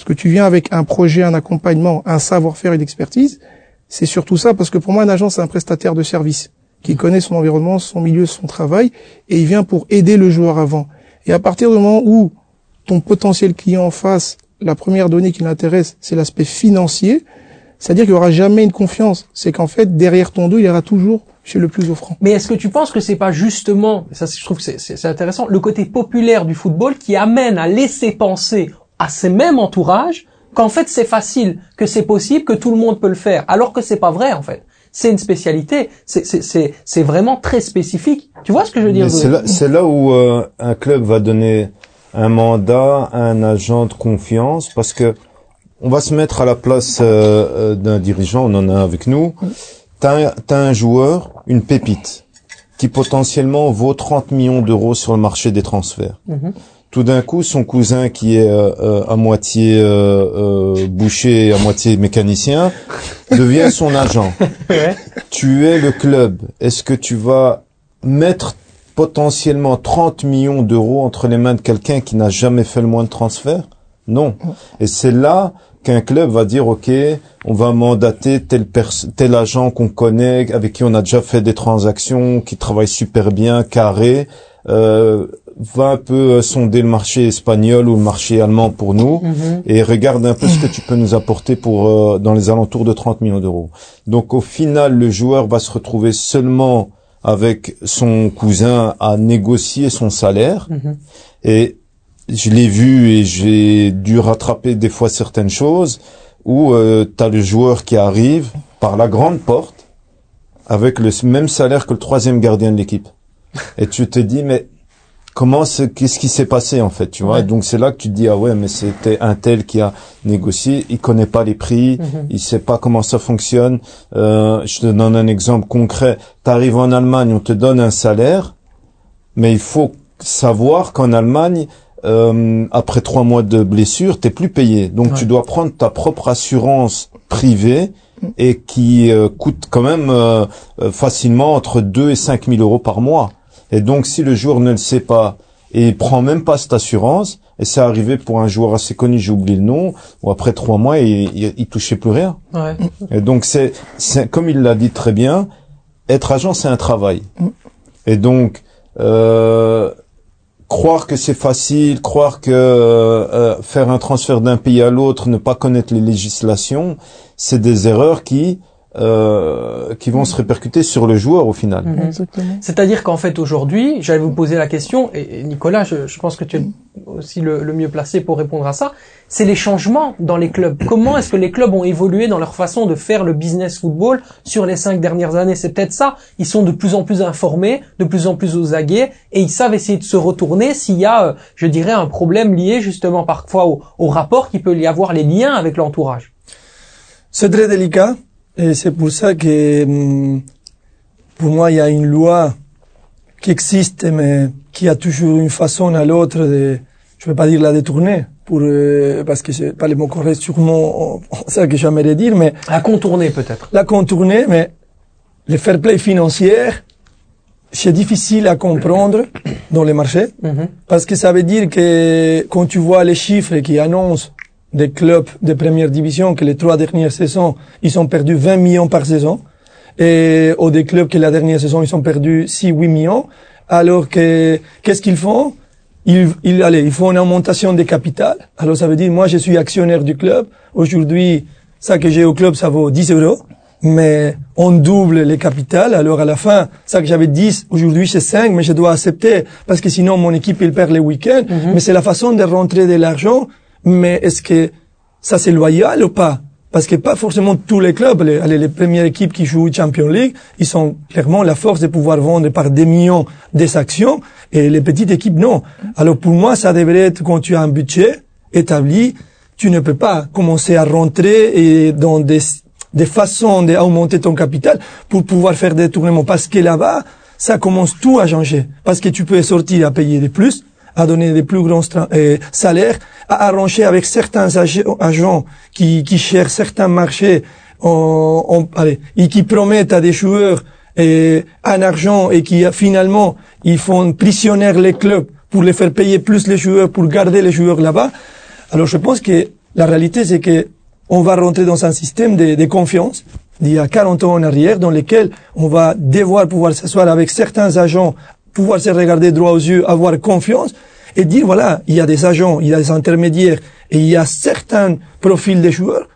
Parce que tu viens avec un projet, un accompagnement, un savoir-faire une expertise, c'est surtout ça parce que pour moi un agent c'est un prestataire de service qui connaît son environnement, son milieu, son travail et il vient pour aider le joueur avant. Et à partir du moment où ton potentiel client en face, la première donnée qui l'intéresse, c'est l'aspect financier, c'est-à-dire qu'il n'y aura jamais une confiance. C'est qu'en fait, derrière ton dos, il ira toujours chez le plus offrant. Mais est-ce que tu penses que c'est pas justement, ça je trouve c'est intéressant, le côté populaire du football qui amène à laisser penser à ces mêmes entourages qu'en fait c'est facile, que c'est possible, que tout le monde peut le faire, alors que c'est pas vrai en fait. C'est une spécialité, c'est c'est c'est c'est vraiment très spécifique. Tu vois ce que je veux dire c'est là, où euh, un club va donner un mandat à un agent de confiance parce que on va se mettre à la place euh, euh, d'un dirigeant, on en a avec nous. T'as un- t'as un joueur, une pépite, qui potentiellement vaut 30 millions d'euros sur le marché des transferts. Mhm. Tout d'un coup, son cousin qui est euh, euh, à moitié euh, euh, boucher, et à moitié mécanicien, devient son agent Ouais. tu es le club, est-ce que tu vas mettre potentiellement 30 millions d'euros entre les mains de quelqu'un qui n'a jamais fait le moins de transferts Non. Et c'est là qu'un club va dire, OK, on va mandater tel, tel agent qu'on connaît, avec qui on a déjà fait des transactions, qui travaille super bien, carré, euh, va un peu euh, sonder le marché espagnol ou le marché allemand pour nous Mhm. et regarde un peu ce que tu peux nous apporter pour euh, dans les alentours de 30 millions d'euros. Donc au final, le joueur va se retrouver seulement avec son cousin à négocier son salaire Mhm. et je l'ai vu et j'ai dû rattraper des fois certaines choses où tu as le joueur qui arrive par la grande porte avec le même salaire que le troisième gardien de l'équipe. Et tu te dis, mais comment c'est, qu'est-ce qui s'est passé en fait, tu vois? Ouais. Donc c'est là que tu te dis, ah ouais, mais c'était un tel qui a négocié, il connaît pas les prix, Mhm. il sait pas comment ça fonctionne. Euh, je te donne un exemple concret. Tu arrives en Allemagne, on te donne un salaire, mais il faut savoir qu'en Allemagne, euh, après trois mois de blessure, t'es plus payé. Donc Ouais. tu dois prendre ta propre assurance privée et qui euh, coûte quand même euh, euh, facilement entre 2 et 5 000 euros par mois. Et donc si le joueur ne le sait pas et il prend même pas cette assurance, et c'est arrivé pour un joueur assez connu, j'ai oublié le nom, où après trois mois, il, il, il touchait plus rien. Ouais. Et donc c'est, c'est comme il l'a dit très bien, être agent c'est un travail. Et donc euh, croire que c'est facile, croire que euh, faire un transfert d'un pays à l'autre, ne pas connaître les législations, c'est des erreurs qui euh, qui vont se répercuter sur le joueur au final. Mhm. C'est-à-dire qu'en fait aujourd'hui, j'allais vous poser la question, et Nicolas, je, je pense que tu es aussi le, le mieux placé pour répondre à ça, c'est les changements dans les clubs. Comment est-ce que les clubs ont évolué dans leur façon de faire le business football sur les cinq dernières années? C'est peut-être ça. Ils sont de plus en plus informés, de plus en plus aux aguets, et ils savent essayer de se retourner s'il y a, euh, je dirais, un problème lié justement parfois au, au rapport qui peut y avoir les liens avec l'entourage. C'est très délicat et c'est pour ça que hum, pour moi il y a une loi qui existe mais qui a toujours une façon à l'autre de, je ne vais pas dire la détourner pour euh, parce que c'est pas le mot correct sûrement ça que j'aimerais dire mais À contourner peut-être. la contourner mais le fair play financier c'est difficile à comprendre dans les marchés Mhm. parce que ça veut dire que quand tu vois les chiffres qui annoncent des clubs de première division que les trois dernières saisons, ils ont perdu 20 millions par saison, et ou des clubs que la dernière saison, ils ont perdu 6, 8 millions, alors que, qu'est-ce qu'ils font? Ils, ils, allez, ils font une augmentation des capital. Alors ça veut dire, moi, je suis actionnaire du club. Aujourd'hui, ça que j'ai au club, ça vaut 10 euros. Mais on double les capitales. Alors à la fin, ça que j'avais 10, aujourd'hui c'est 5, mais je dois accepter parce que sinon mon équipe il perd les week-ends. Mais c'est la façon de rentrer de l'argent. Mais est-ce que ça c'est loyal ou pas? Parce que pas forcément tous les clubs, les, les premières équipes qui jouent Champions League, ils sont clairement la force de pouvoir vendre par des millions des actions, et les petites équipes non. Alors pour moi, ça devrait être quand tu as un budget établi, tu ne peux pas commencer à rentrer et dans des, des façons d'augmenter ton capital pour pouvoir faire des tournements, parce que là-bas, ça commence tout à changer, parce que tu peux sortir à payer des plus, à donner des plus grands euh, salaires, à arranger avec certains agents qui, qui cherchent certains marchés en, en, allez, et qui promettent à des joueurs et, un argent et qui finalement ils font prisonniers les clubs pour les faire payer plus les joueurs, pour garder les joueurs là-bas. Alors je pense que la réalité c'est que on va rentrer dans un système de, de confiance d'il y a 40 ans en arrière dans lequel on va devoir pouvoir s'asseoir avec certains agents pouvoir se regarder droit aux yeux, avoir confiance et dire voilà, il y a des agents, il y a des intermédiaires et il y a certains profils des joueurs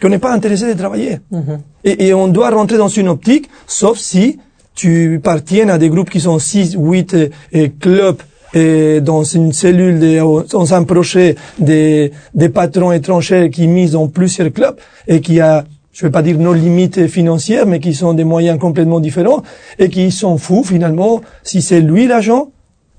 qu'on n'est pas intéressé de travailler. Mhm. et, et, on doit rentrer dans une optique, sauf si tu partiens à des groupes qui sont 6, 8 et, clubs et dans une cellule, de, dans un projet des, des patrons étrangers qui misent dans plusieurs clubs et qui a je ne vais pas dire nos limites financières, mais qui sont des moyens complètement différents et qui sont fous finalement si c'est lui l'agent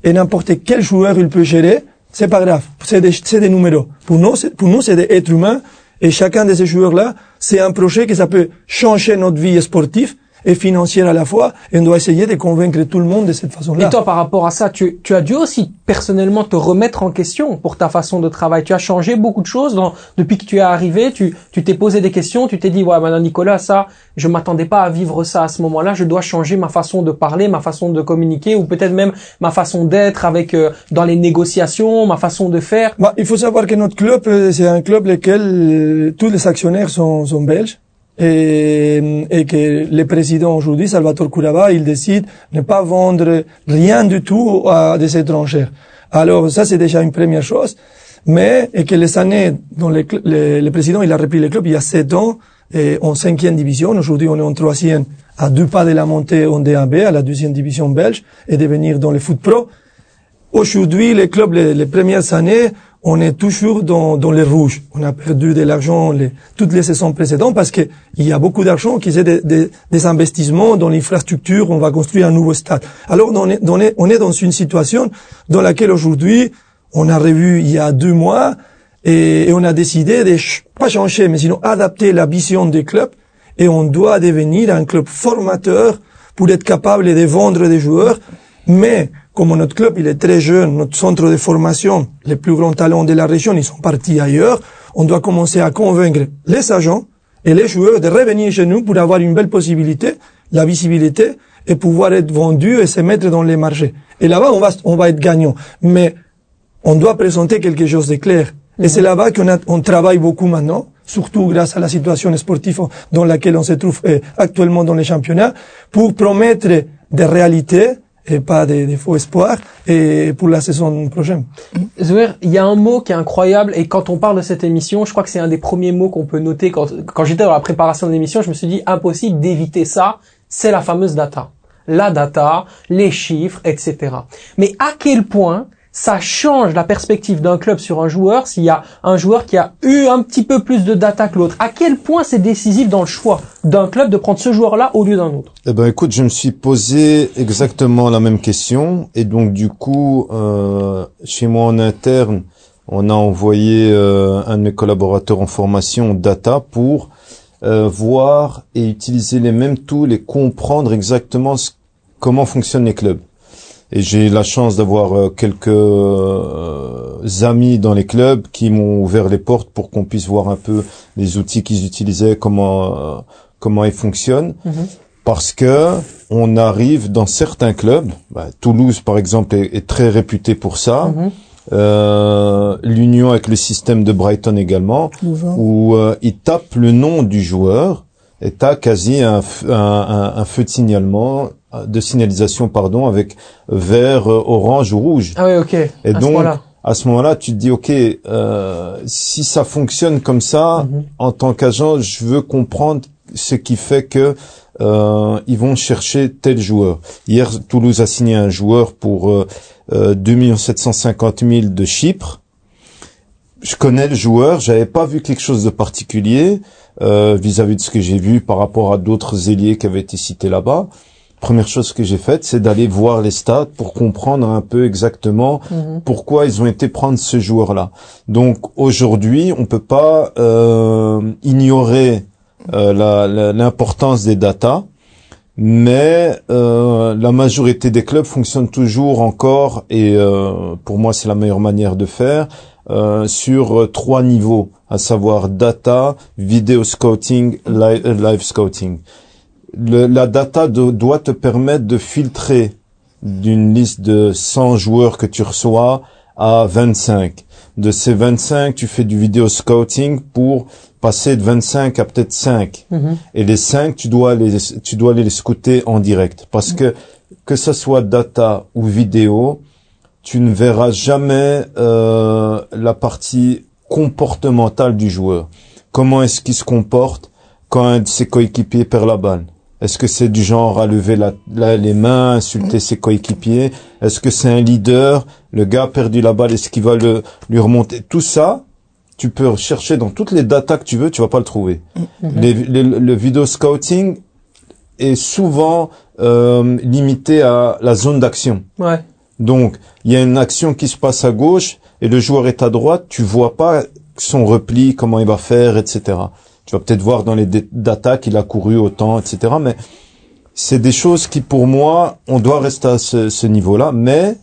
et n'importe quel joueur il peut gérer, c'est pas grave, c'est des, des numéros. Pour nous, pour nous c'est des êtres humains et chacun de ces joueurs-là, c'est un projet que ça peut changer notre vie sportive et financière à la fois, et on doit essayer de convaincre tout le monde de cette façon-là. Et toi, par rapport à ça, tu, tu as dû aussi personnellement te remettre en question pour ta façon de travailler. Tu as changé beaucoup de choses dans, depuis que tu es arrivé. Tu tu t'es posé des questions. Tu t'es dit, ouais, maintenant Nicolas, ça, je m'attendais pas à vivre ça à ce moment-là. Je dois changer ma façon de parler, ma façon de communiquer, ou peut-être même ma façon d'être avec euh, dans les négociations, ma façon de faire. Bah, il faut savoir que notre club, euh, c'est un club lequel euh, tous les actionnaires sont, sont belges et, et que le président aujourd'hui, Salvatore Curaba, il décide de ne pas vendre rien du tout à des étrangers. Alors ça, c'est déjà une première chose. Mais et que les années dont le, le, président il a repris le club il y a sept ans et en cinquième division, aujourd'hui on est en troisième, à deux pas de la montée en D1B, à la deuxième division belge, et de venir dans le foot pro. Aujourd'hui, les clubs, les, les premières années, on est toujours dans, dans les rouges. On a perdu de l'argent les, toutes les saisons précédentes parce que il y a beaucoup d'argent qui est des, des, des, investissements dans l'infrastructure. On va construire un nouveau stade. Alors on est, on est, on est dans une situation dans laquelle aujourd'hui on a revu il y a deux mois et, et on a décidé de pas changer mais sinon adapter la vision des clubs et on doit devenir un club formateur pour être capable de vendre des joueurs mais comme notre club il est très jeune, notre centre de formation, les plus grands talents de la région, ils sont partis ailleurs, on doit commencer à convaincre les agents et les joueurs de revenir chez nous pour avoir une belle possibilité, la visibilité et pouvoir être vendu et se mettre dans les marchés. Et là-bas, on va, on va être gagnant. Mais on doit présenter quelque chose de clair. Et c'est là-bas qu'on on travaille beaucoup maintenant, surtout grâce à la situation sportive dans laquelle on se trouve euh, actuellement dans les championnats, pour promettre des réalités et pas des, faux espoirs et pour la saison prochaine. Zouer, il y a un mot qui est incroyable et quand on parle de cette émission, je crois que c'est un des premiers mots qu'on peut noter quand, quand j'étais dans la préparation de l'émission, je me suis dit impossible d'éviter ça, c'est la fameuse data. La data, les chiffres, etc. Mais à quel point ça change la perspective d'un club sur un joueur s'il y a un joueur qui a eu un petit peu plus de data que l'autre. À quel point c'est décisif dans le choix d'un club de prendre ce joueur-là au lieu d'un autre? Eh ben, écoute, je me suis posé exactement la même question et donc du coup, euh, chez moi en interne, on a envoyé euh, un de mes collaborateurs en formation data pour euh, voir et utiliser les mêmes tools et comprendre exactement comment fonctionnent les clubs. Et j'ai la chance d'avoir euh, quelques euh, amis dans les clubs qui m'ont ouvert les portes pour qu'on puisse voir un peu les outils qu'ils utilisaient, comment euh, comment ils fonctionnent. Mhm. Parce que on arrive dans certains clubs, bah, Toulouse par exemple est, très réputé pour ça. Mhm. L'union avec le système de Brighton également, où ils tapent le nom du joueur et t'as quasi un, un, un, feu de signalement de signalisation pardon avec vert, orange ou rouge. Ah oui, ok. Et donc à ce moment-là, tu te dis ok, euh, si ça fonctionne comme ça, mhm. en tant qu'agent, je veux comprendre ce qui fait que euh, ils vont chercher tel joueur. Hier, Toulouse a signé un joueur pour euh, 2 750 000 de Chypre. Je connais le joueur, j'avais pas vu quelque chose de particulier. euh, vis-à-vis de ce que j'ai vu par rapport à d'autres ailiers qui avaient été cités là-bas. Première chose que j'ai faite, c'est d'aller voir les stats pour comprendre un peu exactement Mhm. pourquoi ils ont été prendre ce joueur-là. Donc aujourd'hui, on peut pas euh, ignorer euh, l'importance des datas, mais euh, la majorité des clubs fonctionnent toujours encore, et euh, pour moi c'est la meilleure manière de faire, euh, sur trois niveaux, à savoir data, vidéo scouting, live, live scouting. Le- la data do- doit te permettre de filtrer d'une liste de 100 joueurs que tu reçois à 25. De ces 25, tu fais du vidéo scouting pour passer de 25 à peut-être 5. Mhm. Et les 5, tu dois les, tu dois les scouter en direct. Parce que, que ce soit data ou vidéo, tu ne verras jamais euh, la partie comportementale du joueur. Comment est-ce qu'il se comporte quand un de ses coéquipiers perd la balle? Est-ce que c'est du genre à lever la, la- les mains, insulter ses coéquipiers? Est-ce que c'est un leader? Le gars a perdu la balle, est-ce qu'il va le, lui remonter? Tout ça, tu peux chercher dans toutes les datas que tu veux, tu vas pas le trouver. Les- les- le vidéo scouting est souvent euh, limité à la zone d'action. Ouais. Donc, il y a une action qui se passe à gauche et le joueur est à droite, tu vois pas son repli, comment il va faire, etc. Tu vas peut-être voir dans les datas qu'il a couru autant, etc. Mais c'est des choses qui, pour moi, on doit rester à ce, niveau-là. Mais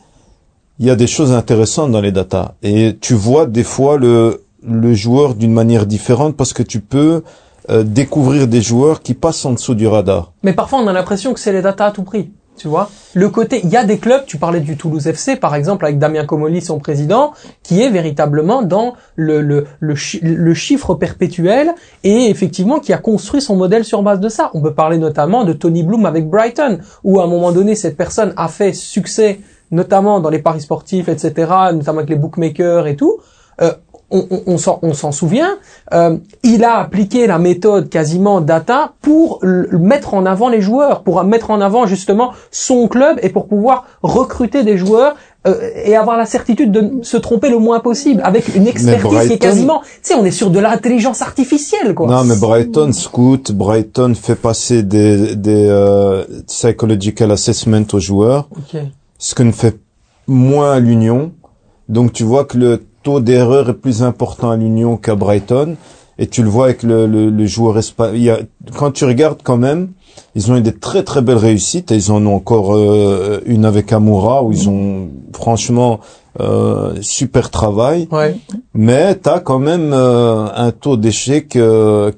il y a des choses intéressantes dans les datas. Et tu vois des fois le, le joueur d'une manière différente parce que tu peux euh, découvrir des joueurs qui passent en dessous du radar. Mais parfois, on a l'impression que c'est les datas à tout prix. Tu vois Le côté, il y a des clubs, tu parlais du Toulouse FC, par exemple, avec Damien Comoli, son président, qui est véritablement dans le, le, le, chi- le chiffre perpétuel et effectivement qui a construit son modèle sur base de ça. On peut parler notamment de Tony Bloom avec Brighton, où à un moment donné, cette personne a fait succès, notamment dans les paris sportifs, etc., notamment avec les bookmakers et tout. Euh, on, on- on s'en souvient, euh, il a appliqué la méthode quasiment data pour mettre en avant les joueurs, pour mettre en avant justement son club et pour pouvoir recruter des joueurs euh, et avoir la certitude de se tromper le moins possible avec une expertise qui est quasiment, tu sais, on est sur de l'intelligence artificielle quoi. Non, mais Brighton scout, Brighton fait passer des, des euh, psychological assessment aux joueurs, ce que ne fait moins l'Union. Donc tu vois que le taux d'erreur est plus important à l'Union qu'à Brighton. Et tu le vois avec le, le, le joueur espagnol. Quand tu regardes quand même, ils ont eu des très très belles réussites. Et ils en ont encore euh, une avec Amoura où ils ont franchement euh, super travail. Ouais. Mais tu as quand même euh, un taux d'échec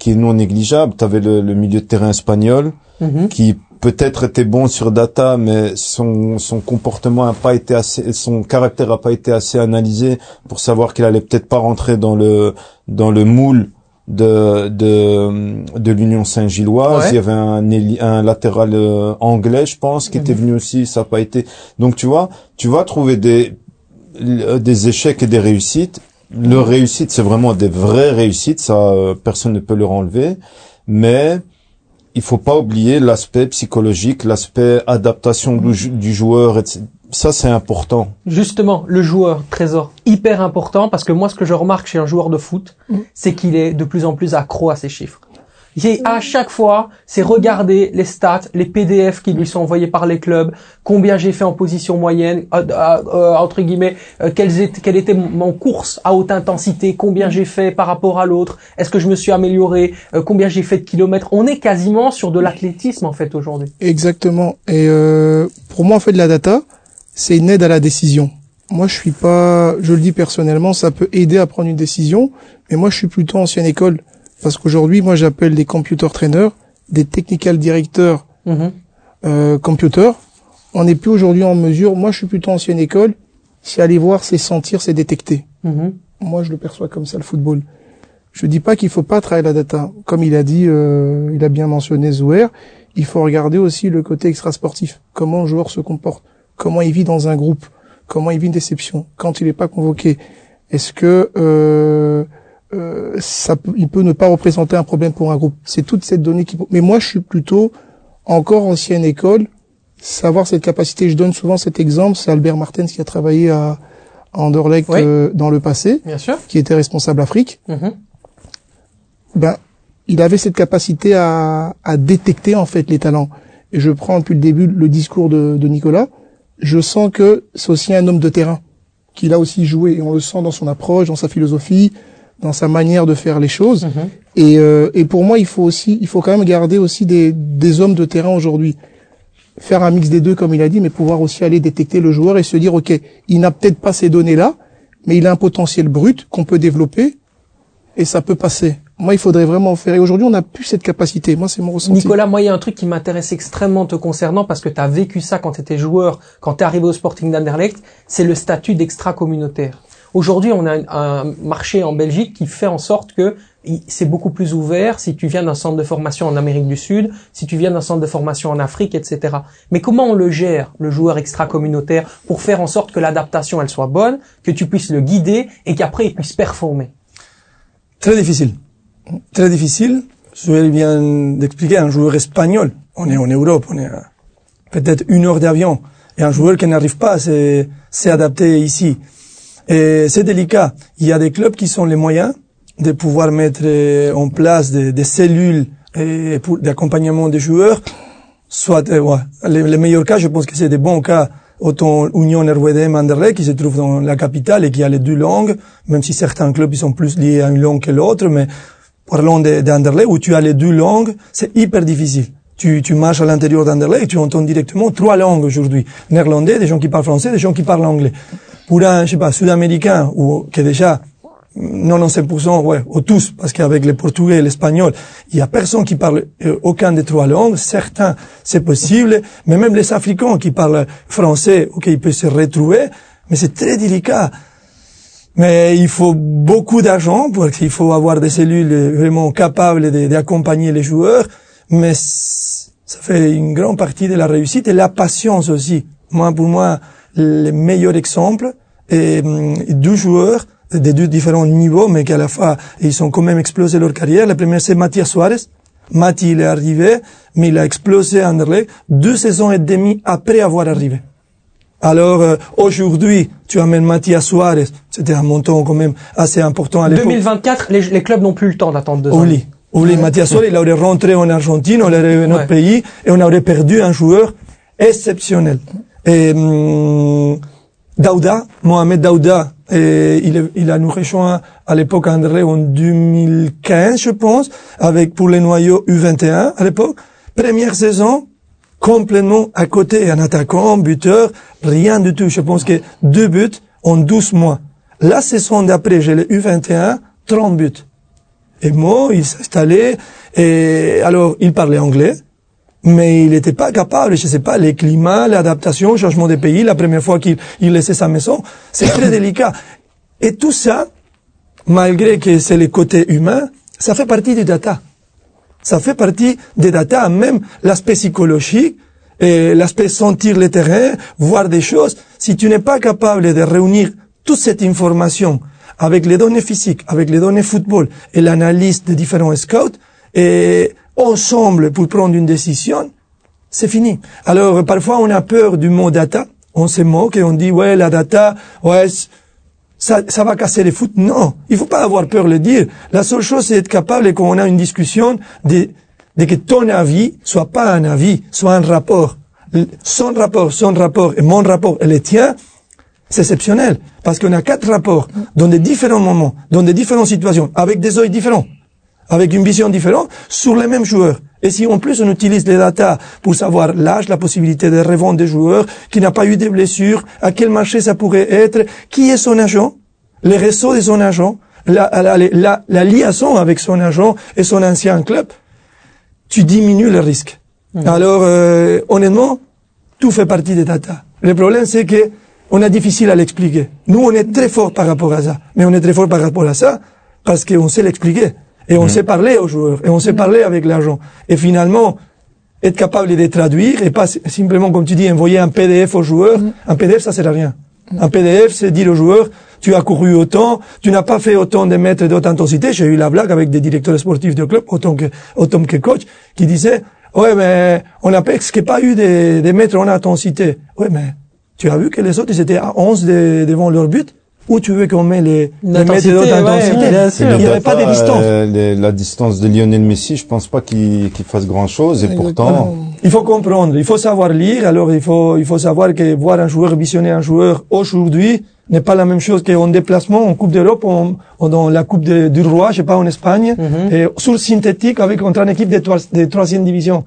qui est non négligeable. Tu avais le, le milieu de terrain espagnol Mhm. qui peut-être était bon sur data, mais son, son comportement a pas été assez, son caractère a pas été assez analysé pour savoir qu'il allait peut-être pas rentrer dans le dans le moule de de, de l'Union Saint-Gilloise. Ouais. Il y avait un, un latéral euh, anglais, je pense, qui était venu aussi. Ça n'a pas été. Donc tu vois, tu vas trouver des des échecs et des réussites. Le réussite, c'est vraiment des vraies réussites. Ça, euh, personne ne peut leur enlever. Mais il faut pas oublier l'aspect psychologique, l'aspect adaptation du, jou- du joueur. etc. Ça, c'est important. Justement, le joueur, trésor, hyper important parce que moi, ce que je remarque chez un joueur de foot, c'est qu'il est de plus en plus accro à ses chiffres. Et à chaque fois, c'est regarder les stats, les PDF qui lui sont envoyés par les clubs, combien j'ai fait en position moyenne, euh, entre guillemets, euh, quelles étaient- quelle était mon- mon course à haute intensité, combien j'ai fait par rapport à l'autre, est-ce que je me suis amélioré, euh, combien j'ai fait de kilomètres. On est quasiment sur de l'athlétisme en fait aujourd'hui. Exactement. Et euh, pour moi, en fait, la data, c'est une aide à la décision. Moi, je suis pas, je le dis personnellement, ça peut aider à prendre une décision, mais moi, je suis plutôt ancienne école. Parce qu'aujourd'hui, moi, j'appelle des computer trainers, des technical directeurs Mhm. euh, computer. On n'est plus aujourd'hui en mesure, moi, je suis plutôt ancienne école, c'est aller voir, c'est sentir, c'est détecter. Mhm. Moi, je le perçois comme ça, le football. Je dis pas qu'il faut pas travailler la data. Comme il a dit, euh, il a bien mentionné Zouer, il faut regarder aussi le côté extrasportif. Comment un joueur se comporte, comment il vit dans un groupe, comment il vit une déception, quand il n'est pas convoqué. Est-ce que euh, euh, ça il peut ne pas représenter un problème pour un groupe C'est toute cette donnée qui. Mais moi, je suis plutôt encore ancienne école, savoir cette capacité. Je donne souvent cet exemple. C'est Albert Martens qui a travaillé à, à Anderlecht Oui. euh, dans le passé Bien sûr. qui était responsable Afrique, Mhm. ben il avait cette capacité à, à détecter en fait les talents. Et je prends depuis le début le discours de, de Nicolas. Je sens que c'est aussi un homme de terrain qu'il a aussi joué. Et on le sent dans son approche, dans sa philosophie, dans sa manière de faire les choses. Mhm. Et, euh, et pour moi, il faut aussi, il faut quand même garder aussi des, des hommes de terrain aujourd'hui. Faire un mix des deux, comme il a dit, mais pouvoir aussi aller détecter le joueur et se dire, ok, il n'a peut-être pas ces données-là, mais il a un potentiel brut qu'on peut développer et ça peut passer. Moi, il faudrait vraiment faire. Et aujourd'hui, on n'a plus cette capacité. Moi, c'est mon ressenti. Nicolas, moi, il y a un truc qui m'intéresse extrêmement te concernant parce que tu as vécu ça quand tu étais joueur, quand tu es arrivé au Sporting d'Anderlecht, c'est le statut d'extra-communautaire. Aujourd'hui, on a un, marché en Belgique qui fait en sorte que c'est beaucoup plus ouvert si tu viens d'un centre de formation en Amérique du Sud, si tu viens d'un centre de formation en Afrique, etc. Mais comment on le gère, le joueur extra-communautaire, pour faire en sorte que l'adaptation, elle soit bonne, que tu puisses le guider et qu'après, il puisse performer? Très difficile. Très difficile. Je viens d'expliquer un joueur espagnol. On est en Europe, on est peut-être une heure d'avion. Et un joueur qui n'arrive pas à s'adapter ici. Et c'est délicat. Il y a des clubs qui sont les moyens de pouvoir mettre euh, en place des, cellules euh, d'accompagnement des joueurs. Soit, euh, ouais, les, meilleurs cas, je pense que c'est des bons cas autant Union RWDM Anderlecht qui se trouve dans la capitale et qui a les deux langues, même si certains clubs ils sont plus liés à une langue que l'autre, mais parlons de- d'Anderlecht où tu as les deux langues, c'est hyper difficile. Tu, marches à l'intérieur d'Anderlecht et tu entends directement trois langues aujourd'hui. Néerlandais, des gens qui parlent français, des gens qui parlent anglais. Pour un, je sais pas, sud-américain ou qui est déjà 95%, ouais, ou tous, parce qu'avec le portugais et l'espagnol, il y a personne qui parle euh, aucun des trois langues. Certains, c'est possible, mais même les Africains qui parlent français, ok, ils peuvent se retrouver, mais c'est très délicat. Mais il faut beaucoup d'argent parce qu'il faut avoir des cellules vraiment capables d'accompagner les joueurs. Mais ça fait une grande partie de la réussite et la patience aussi. Moi, pour moi, le meilleur exemple est hum, deux joueurs de deux différents niveaux, mais qu'à la fois, ils ont quand même explosé leur carrière. Le premier, c'est Mathias Suarez. Mati, il est arrivé, mais il a explosé à Anderlecht deux saisons et demie après avoir arrivé. Alors euh, aujourd'hui, tu amènes Mathias Suarez, c'était un montant quand même assez important à l'époque. 2024, les, les clubs n'ont plus le temps d'attendre deux ans. Oublie, oublie Mathias Suarez, il aurait rentré en Argentine, on aurait notre Ouais. pays, et on aurait perdu un joueur exceptionnel. Et hum, Daouda, Mohamed Daouda, et il, il a nous rejoint à l'époque Anderlecht en 2015, je pense, avec pour les noyaux U21 à l'époque. Première saison, complètement à côté, un attaquant, buteur, rien du tout. Je pense que deux buts en 12 mois. La saison d'après, j'ai le U21, 30 buts. Et moi, il s'installait, et alors, il parlait anglais, mais il n'était pas capable, je sais pas, les climats, l'adaptation, le changement de pays, la première fois qu'il il laissait sa maison, c'est très délicat. Et tout ça, malgré que c'est le côté humain, ça fait partie du data. Ça fait partie des data, même l'aspect psychologique, et l'aspect sentir le terrain, voir des choses. Si tu n'es pas capable de réunir toute cette information avec les données physiques, avec les données football et l'analyse des différents scouts, et ensemble pour prendre une décision, c'est fini. Alors parfois on a peur du mot data, on se moque et on dit ouais la data, ouais ça, ça va casser les foot. Non, il faut pas avoir peur de le dire. La seule chose c'est être capable quand on a une discussion de, de que ton avis soit pas un avis, soit un rapport. Son rapport, son rapport et mon rapport et le tien, c'est exceptionnel. Parce qu'on a quatre rapports dans des différents moments, dans des différentes situations, avec des yeux différents avec une vision différente sur les mêmes joueurs. Et si en plus on utilise les data pour savoir l'âge, la possibilité de revendre des joueurs, qui n'a pas eu de blessures, à quel marché ça pourrait être, qui est son agent, les réseaux de son agent, la, la, la, la liaison avec son agent et son ancien club, tu diminues le risque. Alors, euh, honnêtement, tout fait partie des data. Le problème, c'est que on est difficile à l'expliquer. Nous, on est très fort par rapport à ça. Mais on est très fort par rapport à ça parce qu'on sait l'expliquer. Et on sait parler aux joueurs. Et on sait parler avec l'argent. Et finalement, être capable de traduire et pas si- simplement, comme tu dis, envoyer un PDF aux joueurs. Un PDF, ça sert à rien. Un PDF, c'est dire aux joueurs, tu as couru autant, tu n'as pas fait autant de mètres de haute intensité. J'ai eu la blague avec des directeurs sportifs de club, autant que, autant que coach, qui disaient, ouais, mais on n'a presque pas eu des, des mètres en intensité. Ouais, mais tu as vu que les autres, ils étaient à 11 de- devant leur but? Où tu veux qu'on met les, les méthodes ouais, d'intensité? Il n'y le avait pas de distance. euh, les- la distance de Lionel Messi, je pense pas qu'il fasse grand chose. Et pourtant, Il faut comprendre, il faut savoir lire. Alors il faut il faut savoir que voir un joueur visionner un joueur aujourd'hui n'est pas la même chose qu'en déplacement en Coupe d'Europe, en, en- dans la Coupe de- du Roi, je sais pas en Espagne, Mhm. et sur synthétique avec contre une équipe de troisième division.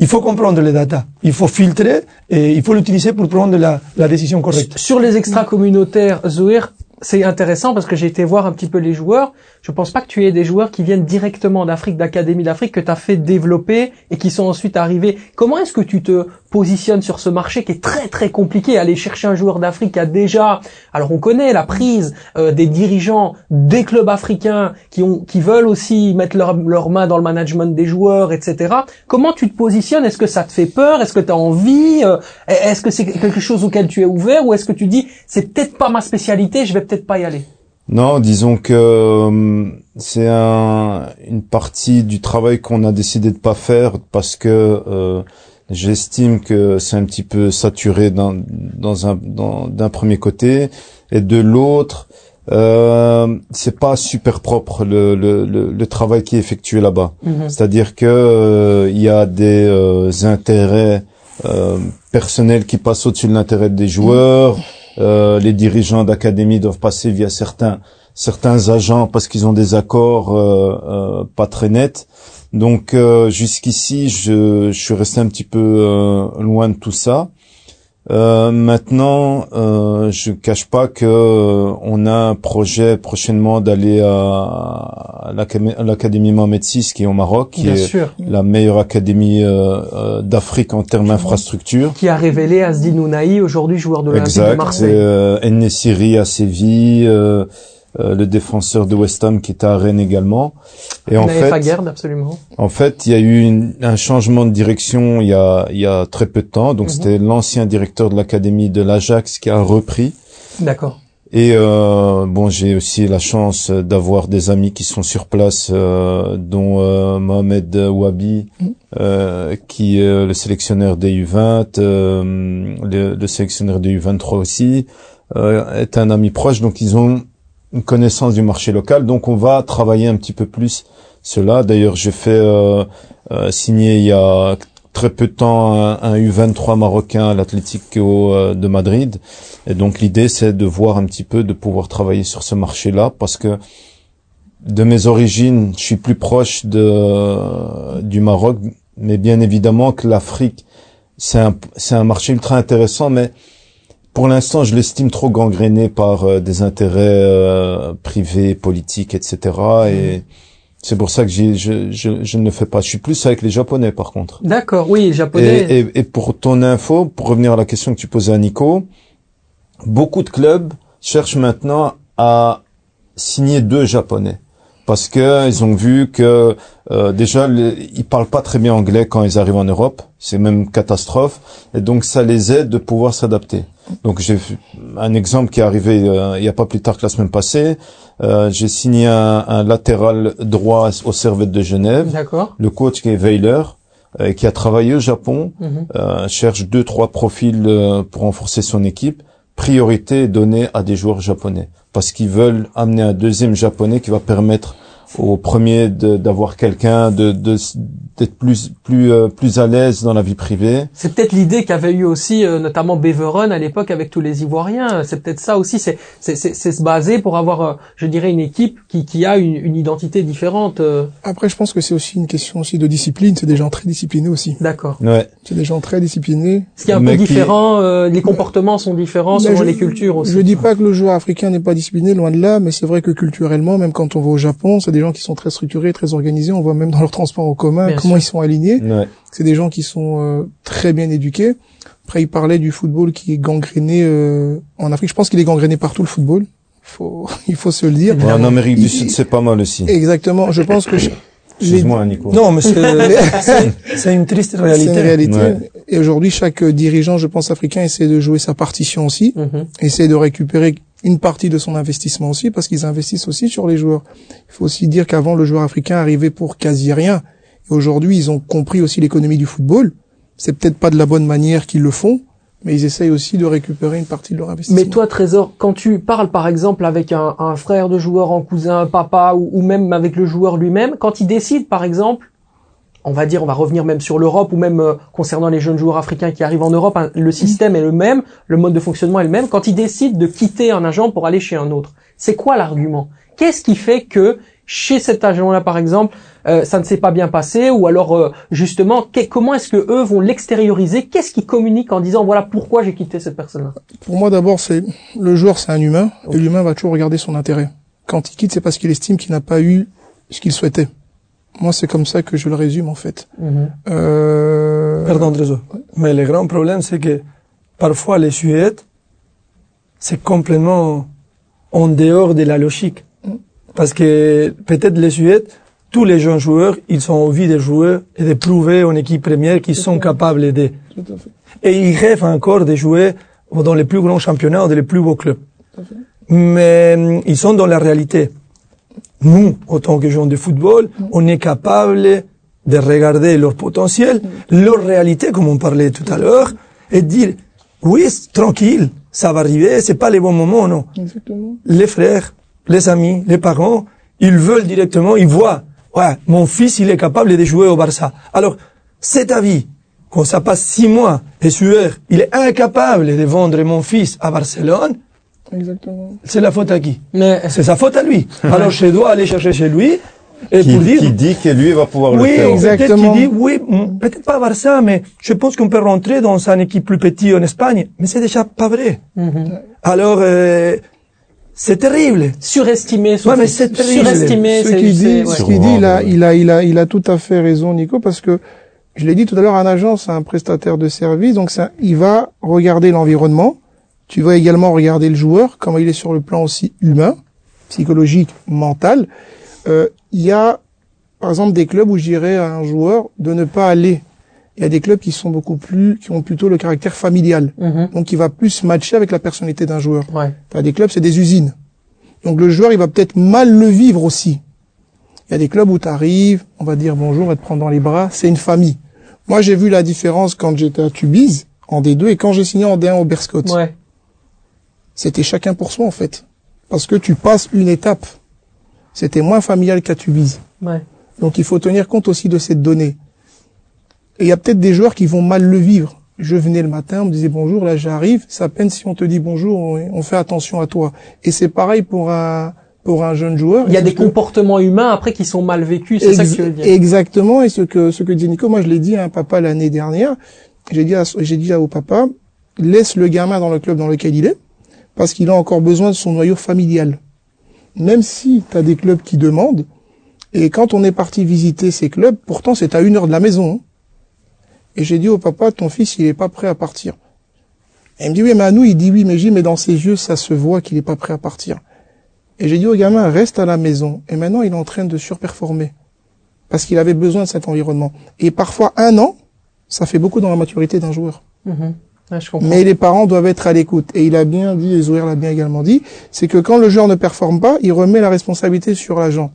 Il faut comprendre les data, il faut filtrer et il faut l'utiliser pour prendre la, décision correcte. Sur les extra-communautaires, Zohir, c'est intéressant parce que j'ai été voir un petit peu les joueurs. Je pense pas que tu aies des joueurs qui viennent directement d'Afrique, d'Académie d'Afrique, que tu as fait développer et qui sont ensuite arrivés. Comment est-ce que tu te positionnes sur ce marché qui est très très compliqué Aller chercher un joueur d'Afrique qui a déjà... Alors on connaît la prise euh, des dirigeants des clubs africains qui, ont, qui veulent aussi mettre leur, leur main dans le management des joueurs, etc. Comment tu te positionnes? Est-ce que ça te fait peur? Est-ce que tu as envie? Euh, Est-ce que c'est quelque chose auquel tu es ouvert? Ou est-ce que tu dis c'est peut-être pas ma spécialité, je vais peut-être pas y aller? Non, disons que euh, c'est un, une partie du travail qu'on a décidé de pas faire parce que euh, j'estime que c'est un petit peu saturé dans, dans un d'un premier côté et de l'autre euh, c'est pas super propre le, le, le, le travail qui est effectué là-bas. C'est-à-dire que euh, il y a des euh, intérêts euh, personnels qui passent au-dessus de l'intérêt des joueurs. Euh, les dirigeants d'académie doivent passer via certains agents parce qu'ils ont des accords euh, euh, pas très nets. Donc jusqu'ici, je, je suis resté un petit peu loin de tout ça. Euh, maintenant, euh, je cache pas que euh, on a un projet prochainement d'aller à, à l'Académie- Mohamed VI qui est au Maroc, qui Bien est sûr. la meilleure académie euh, euh, d'Afrique en termes d'infrastructure. Qui a révélé Asdi Nounaï, aujourd'hui joueur de l'Olympique de Exact. Marseille. Euh, Ennessiri à Séville, euh, euh, le défenseur de West Ham qui était à Rennes également. Et en fait, Aguerd, absolument. en fait, il y a eu une- un changement de direction il y a, il y a très peu de temps. Donc Mhm. c'était l'ancien directeur de l'académie de l'Ajax qui a repris. D'accord. Et euh, bon, j'ai aussi la chance d'avoir des amis qui sont sur place, euh, dont euh, Mohamed Wabi, euh, qui est le sélectionneur des U20, euh, le, le sélectionneur des U23 aussi, euh, est un ami proche. Donc ils ont une connaissance du marché local. Donc on va travailler un petit peu plus cela. D'ailleurs, j'ai fait euh, euh, signer il y a très peu de temps un, un U23 marocain à l'Atlético euh, de Madrid. Et donc l'idée, c'est de voir un petit peu, de pouvoir travailler sur ce marché-là, parce que de mes origines, je suis plus proche de du Maroc, mais bien évidemment que l'Afrique, c'est un c'est un marché ultra intéressant, mais pour l'instant, je l'estime trop gangréné par euh, des intérêts euh, privés, politiques, etc. Et c'est pour ça que je, je, je ne le fais pas. Je suis plus avec les Japonais, par contre. D'accord, oui, japonais. Et, et, et pour ton info, pour revenir à la question que tu posais à Nico, beaucoup de clubs cherchent maintenant à signer deux japonais parce que ils ont vu que euh, déjà les- ils parlent pas très bien anglais quand ils arrivent en Europe, c'est même catastrophe et donc ça les aide de pouvoir s'adapter. Donc j'ai un exemple qui est arrivé euh, il y a pas plus tard que la semaine passée, Euh, j'ai signé un, un latéral droit au Servette de Genève, D'accord. le coach qui est Weiler euh, qui a travaillé au Japon euh, cherche deux trois profils euh, pour renforcer son équipe. Priorité donnée à des joueurs japonais. Parce qu'ils veulent amener un deuxième japonais qui va permettre au premier de- d'avoir quelqu'un de de- d'être plus plus euh, plus à l'aise dans la vie privée. C'est peut-être l'idée qu'avait eu aussi euh, notamment Beveron à l'époque avec tous les Ivoiriens. C'est peut-être ça aussi. C'est c'est c'est c'est se baser pour avoir, euh, je dirais, une équipe qui qui a une, une identité différente. euh, Après, je pense que c'est aussi une question aussi de discipline. C'est des gens très disciplinés aussi. D'accord. Ouais. C'est des gens très disciplinés. Ce qui est un Mais peu qui- différent. euh, les comportements sont différents Mais selon je- les cultures aussi. Je dis pas que le joueur africain n'est pas discipliné, loin de là, mais c'est vrai que culturellement, même quand on va au Japon, c'est des gens qui sont très structurés, très organisés. On voit même dans leur transport en commun Bien comment sûr. ils sont alignés. Ouais. C'est des gens qui sont euh, très bien éduqués. Après, il parlait du football qui est gangréné euh, en Afrique. Je pense qu'il est gangréné partout le football. Faut, il faut se le dire. Ouais, en Amérique du Il- Sud, c'est pas mal aussi. Exactement. Je pense que je- Excuse-moi, Nico. Non, mais c'est- c'est c'est une triste c'est réalité. une réalité. Ouais. Et aujourd'hui, chaque euh, dirigeant, je pense, africain essaie de jouer sa partition aussi. Mhm. essaie de récupérer une partie de son investissement aussi, parce qu'ils investissent aussi sur les joueurs. Il faut aussi dire qu'avant, le joueur africain arrivait pour quasi rien. Et aujourd'hui, ils ont compris aussi l'économie du football. C'est peut-être pas de la bonne manière qu'ils le font, mais ils essayent aussi de récupérer une partie de leur investissement. Mais toi, Trésor, quand tu parles par exemple avec un, frère de joueur, un cousin, un papa, ou même avec le joueur lui-même, quand il décide par exemple, on va dire, on va revenir même sur l'Europe, ou même euh, concernant les jeunes joueurs africains qui arrivent en Europe, hein, le système est le même, le mode de fonctionnement est le même, quand il décide de quitter un agent pour aller chez un autre, c'est quoi l'argument? Qu'est-ce qui fait que chez cet agent-là, par exemple, euh, ça ne s'est pas bien passé, ou alors euh, justement, que- comment est-ce que eux vont l'extérioriser? Qu'est-ce qu'ils communiquent en disant voilà pourquoi j'ai quitté cette personne-là? Pour moi, d'abord, c'est le joueur, c'est un humain, et l'humain va toujours regarder son intérêt. Quand il quitte, c'est parce qu'il estime qu'il n'a pas eu ce qu'il souhaitait. Moi, c'est comme ça que je le résume en fait. Euh... Pardon, Trésor. Mais le grand problème, c'est que parfois les Suèdes, c'est complètement en dehors de la logique. Parce que peut-être les Suèdes, tous les jeunes joueurs, ils ont envie de jouer et de prouver en équipe première qu'ils sont capables d'aider. Tout à fait. Et ils rêvent encore de jouer dans les plus grands championnats, dans les plus beaux clubs. Mais hum, ils sont dans la réalité. Nous, en tant que joueurs de football, on est capable de regarder leur potentiel, leur réalité, comme on parlait tout à l'heure, et de dire, oui, tranquille, ça va arriver, c'est pas les bons moments, non. Exactement. Les frères, les amis, les parents, ils veulent directement, ils voient, ouais, mon fils, il est capable de jouer au Barça. Alors, cet avis, quand ça passe six mois, et sueur, il est incapable de vendre mon fils à Barcelone, Exactement. c'est la faute à qui Mais C'est sa faute à lui. Alors, je dois aller chercher chez lui, et Qui, pour dire, qui dit que lui va pouvoir oui, le faire. exact. peut-être Exactement. qu'il dit, oui, mm, peut-être pas Barça, mais je pense qu'on peut rentrer dans une équipe plus petite en Espagne. Mais c'est déjà pas vrai. Alors, euh, c'est terrible. surestimé, Ouais, mais c'est terrible. surestimé, Ce c'est qu'il dit, ouais. ce qu'il dit, il a, il a, il a, il a tout à fait raison, Nico, parce que je l'ai dit tout à l'heure, un agent, c'est un prestataire de service, donc ça, il va regarder l'environnement. Tu vas également regarder le joueur, comment il est sur le plan aussi humain, psychologique, mental. Euh, il y a, par exemple, des clubs où je dirais à un joueur de ne pas aller. Il y a des clubs qui sont beaucoup plus, qui ont plutôt le caractère familial. Mhm. Donc, il va plus matcher avec la personnalité d'un joueur. Ouais. T'as des clubs, c'est des usines. Donc le joueur, il va peut-être mal le vivre aussi. Il y a des clubs où tu arrives, on va dire bonjour et te prendre dans les bras, c'est une famille. Moi, j'ai vu la différence quand j'étais à Tubize, en D2, et quand j'ai signé en D1 au Berscott. Ouais. C'était chacun pour soi, en fait. Parce que tu passes une étape. C'était moins familial qu'à Tubize. Ouais. Donc il faut tenir compte aussi de cette donnée. Et il y a peut-être des joueurs qui vont mal le vivre. Je venais le matin, on me disait bonjour, là j'arrive, c'est à peine si on te dit bonjour, on, fait attention à toi. Et c'est pareil pour un pour un jeune joueur. Il y a des comportements humains après qui sont mal vécus, c'est ça que tu veux dire. Exactement, et ce que ce que dit Nico, moi je l'ai dit à un papa l'année dernière, j'ai dit à, j'ai dit au papa, laisse le gamin dans le club dans lequel il est, parce qu'il a encore besoin de son noyau familial. Même si tu des clubs qui demandent, et quand on est parti visiter ces clubs, pourtant c'est à une heure de la maison. hein. Et j'ai dit au papa, ton fils il est pas prêt à partir. Et il me dit oui mais à nous, il dit oui mais j'ai mais dans ses yeux ça se voit qu'il est pas prêt à partir. Et j'ai dit au gamin, reste à la maison. Et maintenant, il est en train de surperformer. Parce qu'il avait besoin de cet environnement. Et parfois, un an, ça fait beaucoup dans la maturité d'un joueur. Mhm. Ouais, je comprends. Mais les parents doivent être à l'écoute. Et il a bien dit, et Zouer l'a bien également dit, c'est que quand le joueur ne performe pas, il remet la responsabilité sur l'agent.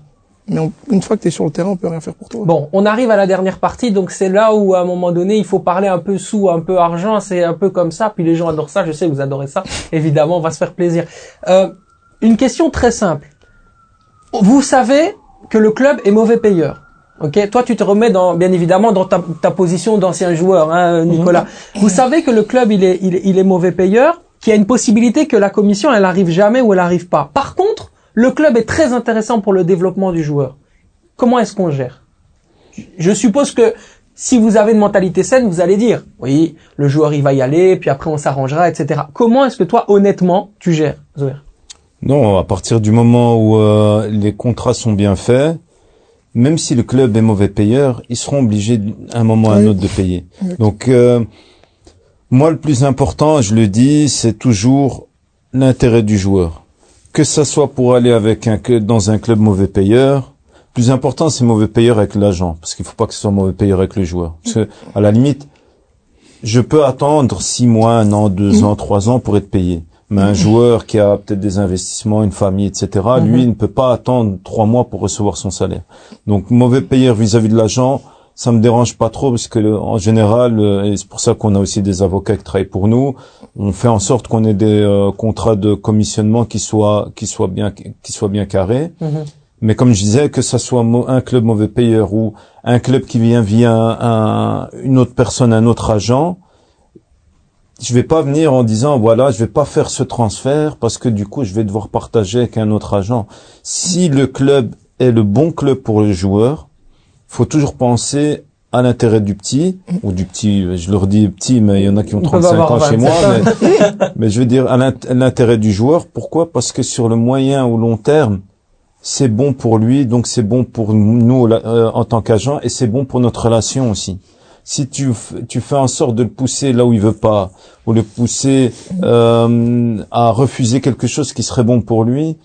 Mais on- une fois que tu es sur le terrain, on peut rien faire pour toi. Bon, on arrive à la dernière partie, donc c'est là où à un moment donné, il faut parler un peu sous, un peu argent, c'est un peu comme ça. Puis les gens adorent ça, je sais que vous adorez ça. Évidemment, on va se faire plaisir. Euh, une question très simple. Vous savez que le club est mauvais payeur. Ok, toi tu te remets dans, bien évidemment dans ta, ta position d'ancien joueur, hein, Nicolas. Vous savez que le club il est, il est, il est mauvais payeur, qu'il y a une possibilité que la commission elle arrive jamais ou elle arrive pas. Par contre, le club est très intéressant pour le développement du joueur. Comment est-ce qu'on gère? Je suppose que si vous avez une mentalité saine, vous allez dire, oui, le joueur il va y aller, puis après on s'arrangera, etc. Comment est-ce que toi, honnêtement, tu gères, Zoé? Non, à partir du moment où euh, les contrats sont bien faits, même si le club est mauvais payeur, ils seront obligés à un moment ou à un autre de payer. Donc, euh, moi, le plus important, je le dis, c'est toujours l'intérêt du joueur. Que ça soit pour aller avec un dans un club mauvais payeur, plus important, c'est mauvais payeur avec l'agent, parce qu'il faut pas que ce soit mauvais payeur avec le joueur. Parce que, à la limite, je peux attendre six mois, un an, deux ans, trois ans pour être payé. Mais un joueur qui a peut-être des investissements, une famille, etc., lui, il ne peut pas attendre trois mois pour recevoir son salaire. Donc, mauvais payeur vis-à-vis de l'agent, ça me dérange pas trop parce que en général, euh, et c'est pour ça qu'on a aussi des avocats qui travaillent pour nous, on fait en sorte qu'on ait des euh, contrats de commissionnement qui soient qui soient bien qui soient bien carrés. Mhm. Mais comme je disais, que ça soit un club mauvais payeur ou un club qui vient via un- une autre personne, un autre agent, je vais pas venir en disant voilà, je vais pas faire ce transfert parce que du coup, je vais devoir partager avec un autre agent. Si le club est le bon club pour le joueur, faut toujours penser à l'intérêt du petit ou du petit. Je leur dis petit, mais il y en a qui ont Ils peuvent 35 avoir ans chez moi. 27 Mais, mais je veux dire à l'int- à l'intérêt du joueur. Pourquoi? Parce que sur le moyen ou long terme, c'est bon pour lui, donc c'est bon pour nous euh, en tant qu'agent, et c'est bon pour notre relation aussi. Si tu, tu fais en sorte de le pousser là où il veut pas, ou le pousser euh, à refuser quelque chose qui serait bon pour lui,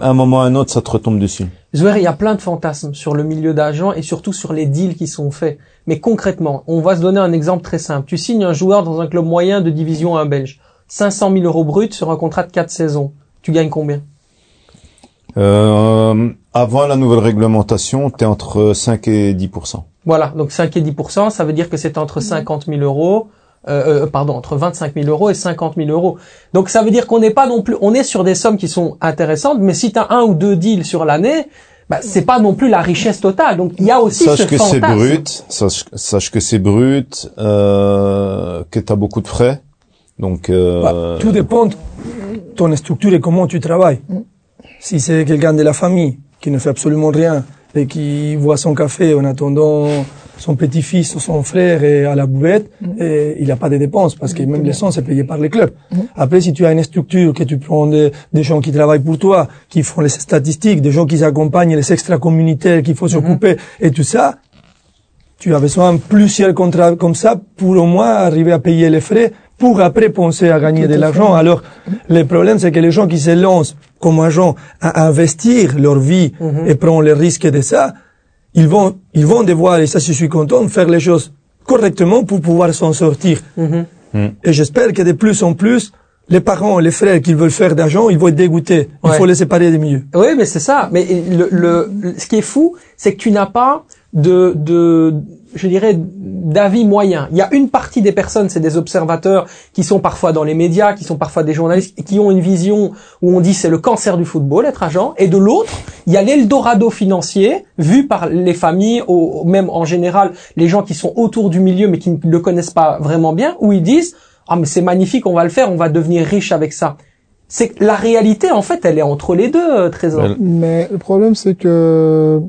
à un moment ou à un autre, ça te retombe dessus. Zouer, il y a plein de fantasmes sur le milieu d'agents et surtout sur les deals qui sont faits. Mais concrètement, on va se donner un exemple très simple. Tu signes un joueur dans un club moyen de division 1 belge. 500 000 euros bruts sur un contrat de 4 saisons. Tu gagnes combien? Euh, avant la nouvelle réglementation, tu es entre 5 et 10 Voilà, donc 5 et 10%, ça veut dire que c'est entre 50 000 euros, euh, euh, pardon, entre 25 000 euros et 50 000 euros. Donc ça veut dire qu'on n'est pas non plus, on est sur des sommes qui sont intéressantes, mais si tu as un ou deux deals sur l'année, bah, c'est pas non plus la richesse totale. Donc il y a aussi ce Sache que c'est brut, sache, sache que c'est brut, euh, que tu as beaucoup de frais. Donc, euh, Bah, tout dépend de ton structure et comment tu travailles. Si c'est quelqu'un de la famille qui ne fait absolument rien et qui voit son café en attendant son petit-fils ou son frère et à la bouvette, et il n'a pas de dépenses parce que même l'essence est payée par les clubs. Après, si tu as une structure, que tu prends des, des gens qui travaillent pour toi, qui font les statistiques, des gens qui accompagnent les extra-communautaires qu'il faut s'occuper et tout ça, tu as besoin de plusieurs contrats comme ça pour au moins arriver à payer les frais pour après penser à gagner de l'argent. Alors, le problème, c'est que les gens qui se lancent comme agents à investir leur vie et prendre le risque de ça, ils vont, ils vont devoir, et ça je suis content, faire les choses correctement pour pouvoir s'en sortir. Mhm. Et j'espère que de plus en plus, les parents, les frères qui veulent faire d'argent, ils vont être dégoûtés. Il Ouais. faut les séparer des milieux. Oui, mais c'est ça. Mais le, le- ce qui est fou, c'est que tu n'as pas de, de, je dirais, d'avis moyen. Il y a une partie des personnes, c'est des observateurs qui sont parfois dans les médias, qui sont parfois des journalistes, qui ont une vision où on dit c'est le cancer du football, être agent. Et de l'autre, il y a l'Eldorado financier, vu par les familles, au, même en général, les gens qui sont autour du milieu, mais qui ne le connaissent pas vraiment bien, où ils disent, ah, mais c'est magnifique, on va le faire, on va devenir riche avec ça. C'est la réalité, en fait, elle est entre les deux, euh, Trésor. Mais le problème, c'est que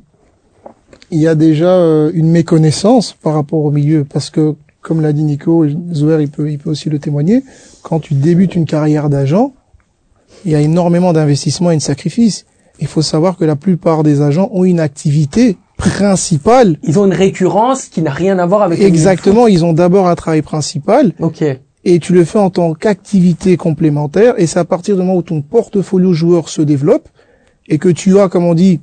il y a déjà euh, une méconnaissance par rapport au milieu, parce que, comme l'a dit Nico, et Zouer, il peut, il peut aussi le témoigner, quand tu débutes une carrière d'agent, il y a énormément d'investissements et de sacrifices. Il faut savoir que la plupart des agents ont une activité principale. Ils ont une récurrence qui n'a rien à voir avec Exactement, ils ont d'abord un travail principal. Ok. et tu le fais en tant qu'activité complémentaire et c'est à partir du moment où ton portfolio joueur se développe et que tu as, comme on dit,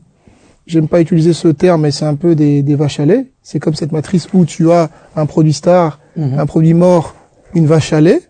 j'aime pas utiliser ce terme, mais c'est un peu des, des vaches à lait. C'est comme cette matrice où tu as un produit star, Mhm. un produit mort, une vache à lait.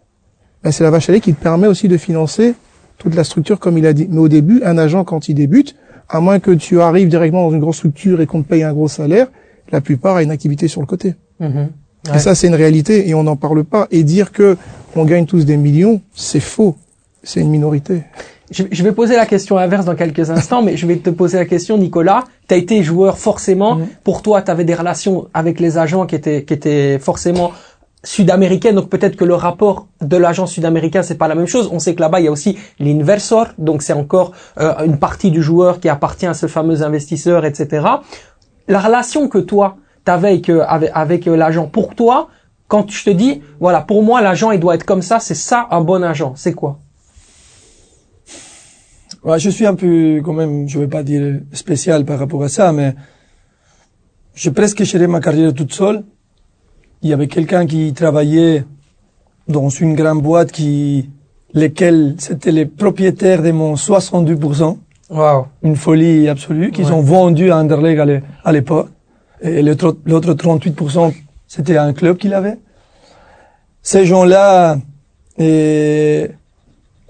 Ben, c'est la vache à lait qui te permet aussi de financer toute la structure comme il a dit. Mais au début, un agent quand il débute, à moins que tu arrives directement dans une grosse structure et qu'on te paye un gros salaire, la plupart a une activité sur le côté. Mhm. Ouais. Et ça, c'est une réalité et on n'en parle pas. Et dire que on gagne tous des millions, c'est faux. C'est une minorité. Je, je vais poser la question inverse dans quelques instants, mais je vais te poser la question, Nicolas. Tu as été joueur forcément. Mhm. Pour toi, tu avais des relations avec les agents qui étaient, qui étaient forcément sud-américaines. Donc peut-être que le rapport de l'agent sud-américain, c'est pas la même chose. On sait que là-bas, il y a aussi l'inversor. Donc c'est encore euh, une partie du joueur qui appartient à ce fameux investisseur, etc. La relation que toi, tu avais avec, euh, avec, avec, euh, l'agent, pour toi, quand je te dis, voilà, pour moi, l'agent, il doit être comme ça, c'est ça un bon agent. C'est quoi? Ouais, je suis un peu, quand même, je vais pas dire spécial par rapport à ça, mais j'ai presque géré ma carrière toute seule. Il y avait quelqu'un qui travaillait dans une grande boîte qui, lesquels c'était les propriétaires de mon 62%. Wow. Une folie absolue, qu'ils Ouais. ont vendu à Anderlecht à l'é- à l'époque. Et l'autre l'autre 38%, c'était un club qu'il avait. Ces gens-là, et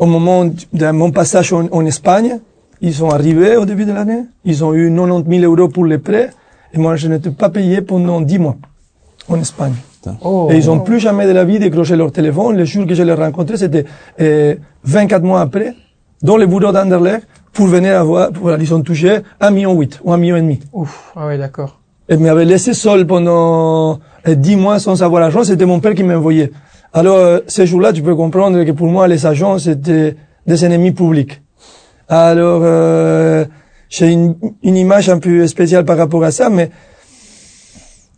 au moment de mon passage en, en Espagne, ils sont arrivés au début de l'année. Ils ont eu 90 000 euros pour les prêts. Et moi, je n'étais pas payé pendant 10 mois en Espagne. Oh. Et ils ont plus jamais de la vie décroché leur téléphone. Le jour que je les rencontré, c'était euh, 24 mois après, dans le bureau d'Anderlecht, pour venir avoir, pour, ils ont touché un million huit ou un million et demi. Ouf. Ah ouais, d'accord. Et m'avait laissé seul pendant euh, 10 mois sans avoir l'argent. C'était mon père qui m'envoyait. Alors, euh, ces jours-là, tu peux comprendre que pour moi, les agents, c'était des ennemis publics. Alors, euh, j'ai une, une image un peu spéciale par rapport à ça, mais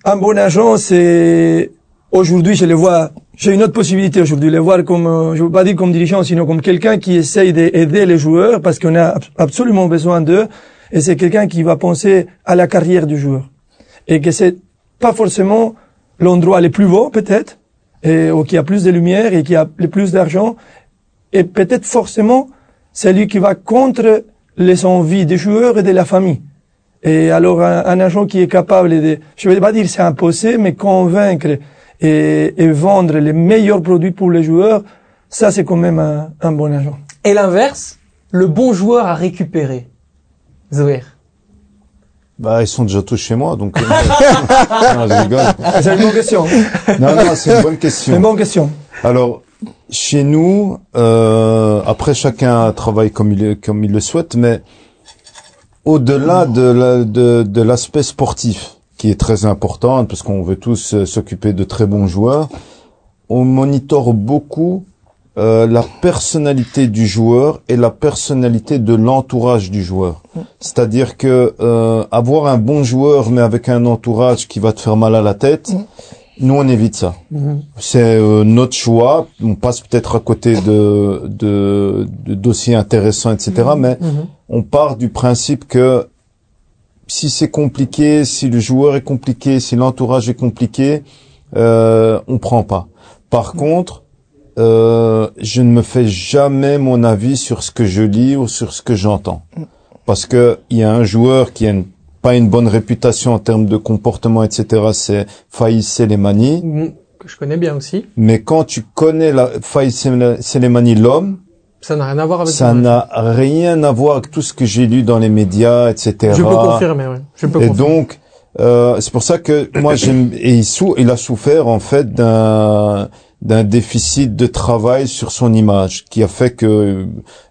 un bon agent, c'est aujourd'hui, je le vois. J'ai une autre possibilité aujourd'hui, le voir comme, euh, je veux pas dire comme dirigeant, sinon comme quelqu'un qui essaye d'aider les joueurs parce qu'on a ab- absolument besoin d'eux. Et c'est quelqu'un qui va penser à la carrière du joueur et que c'est pas forcément l'endroit le plus beau peut-être, et ou qui a plus de lumière et qui a le plus d'argent, et peut-être forcément celui qui va contre les envies des joueurs et de la famille. Et alors un, un agent qui est capable de, je ne vais pas dire s'imposer, mais convaincre et, et vendre les meilleurs produits pour les joueurs, ça c'est quand même un, un bon agent. Et l'inverse, le bon joueur à récupérer. Zoé. Bah, ils sont déjà tous chez moi, donc. euh, non, je rigole. C'est une bonne question. Non, non, c'est une bonne C'est question. une bonne question. Alors, chez nous, euh, après chacun travaille comme il comme il le souhaite, mais au-delà de la- de, de l'aspect sportif, qui est très important, parce qu'on veut tous euh, s'occuper de très bons joueurs, on monitore beaucoup euh, la personnalité du joueur et la personnalité de l'entourage du joueur. C'est-à-dire que euh, avoir un bon joueur mais avec un entourage qui va te faire mal à la tête, nous on évite ça. C'est euh, notre choix. On passe peut-être à côté de, de, de dossiers intéressants, etc. Mais on part du principe que si c'est compliqué, si le joueur est compliqué, si l'entourage est compliqué, euh, on prend pas. Par contre, euh, je ne me fais jamais mon avis sur ce que je lis ou sur ce que j'entends, parce que il y a un joueur qui a une- pas une bonne réputation en termes de comportement, etc. C'est Faïs Selemani. Mm, Que je connais bien aussi. Mais quand tu connais la Faïs Selemani, l'homme, Ça n'a rien à voir avec ça n'a rien à voir avec tout ce que j'ai lu dans les médias, etc. Je peux confirmer, ouais. Je peux Et confirmer. donc, euh, c'est pour ça que moi j'aime et il, sou- il a souffert en fait d'un d'un déficit de travail sur son image qui a fait que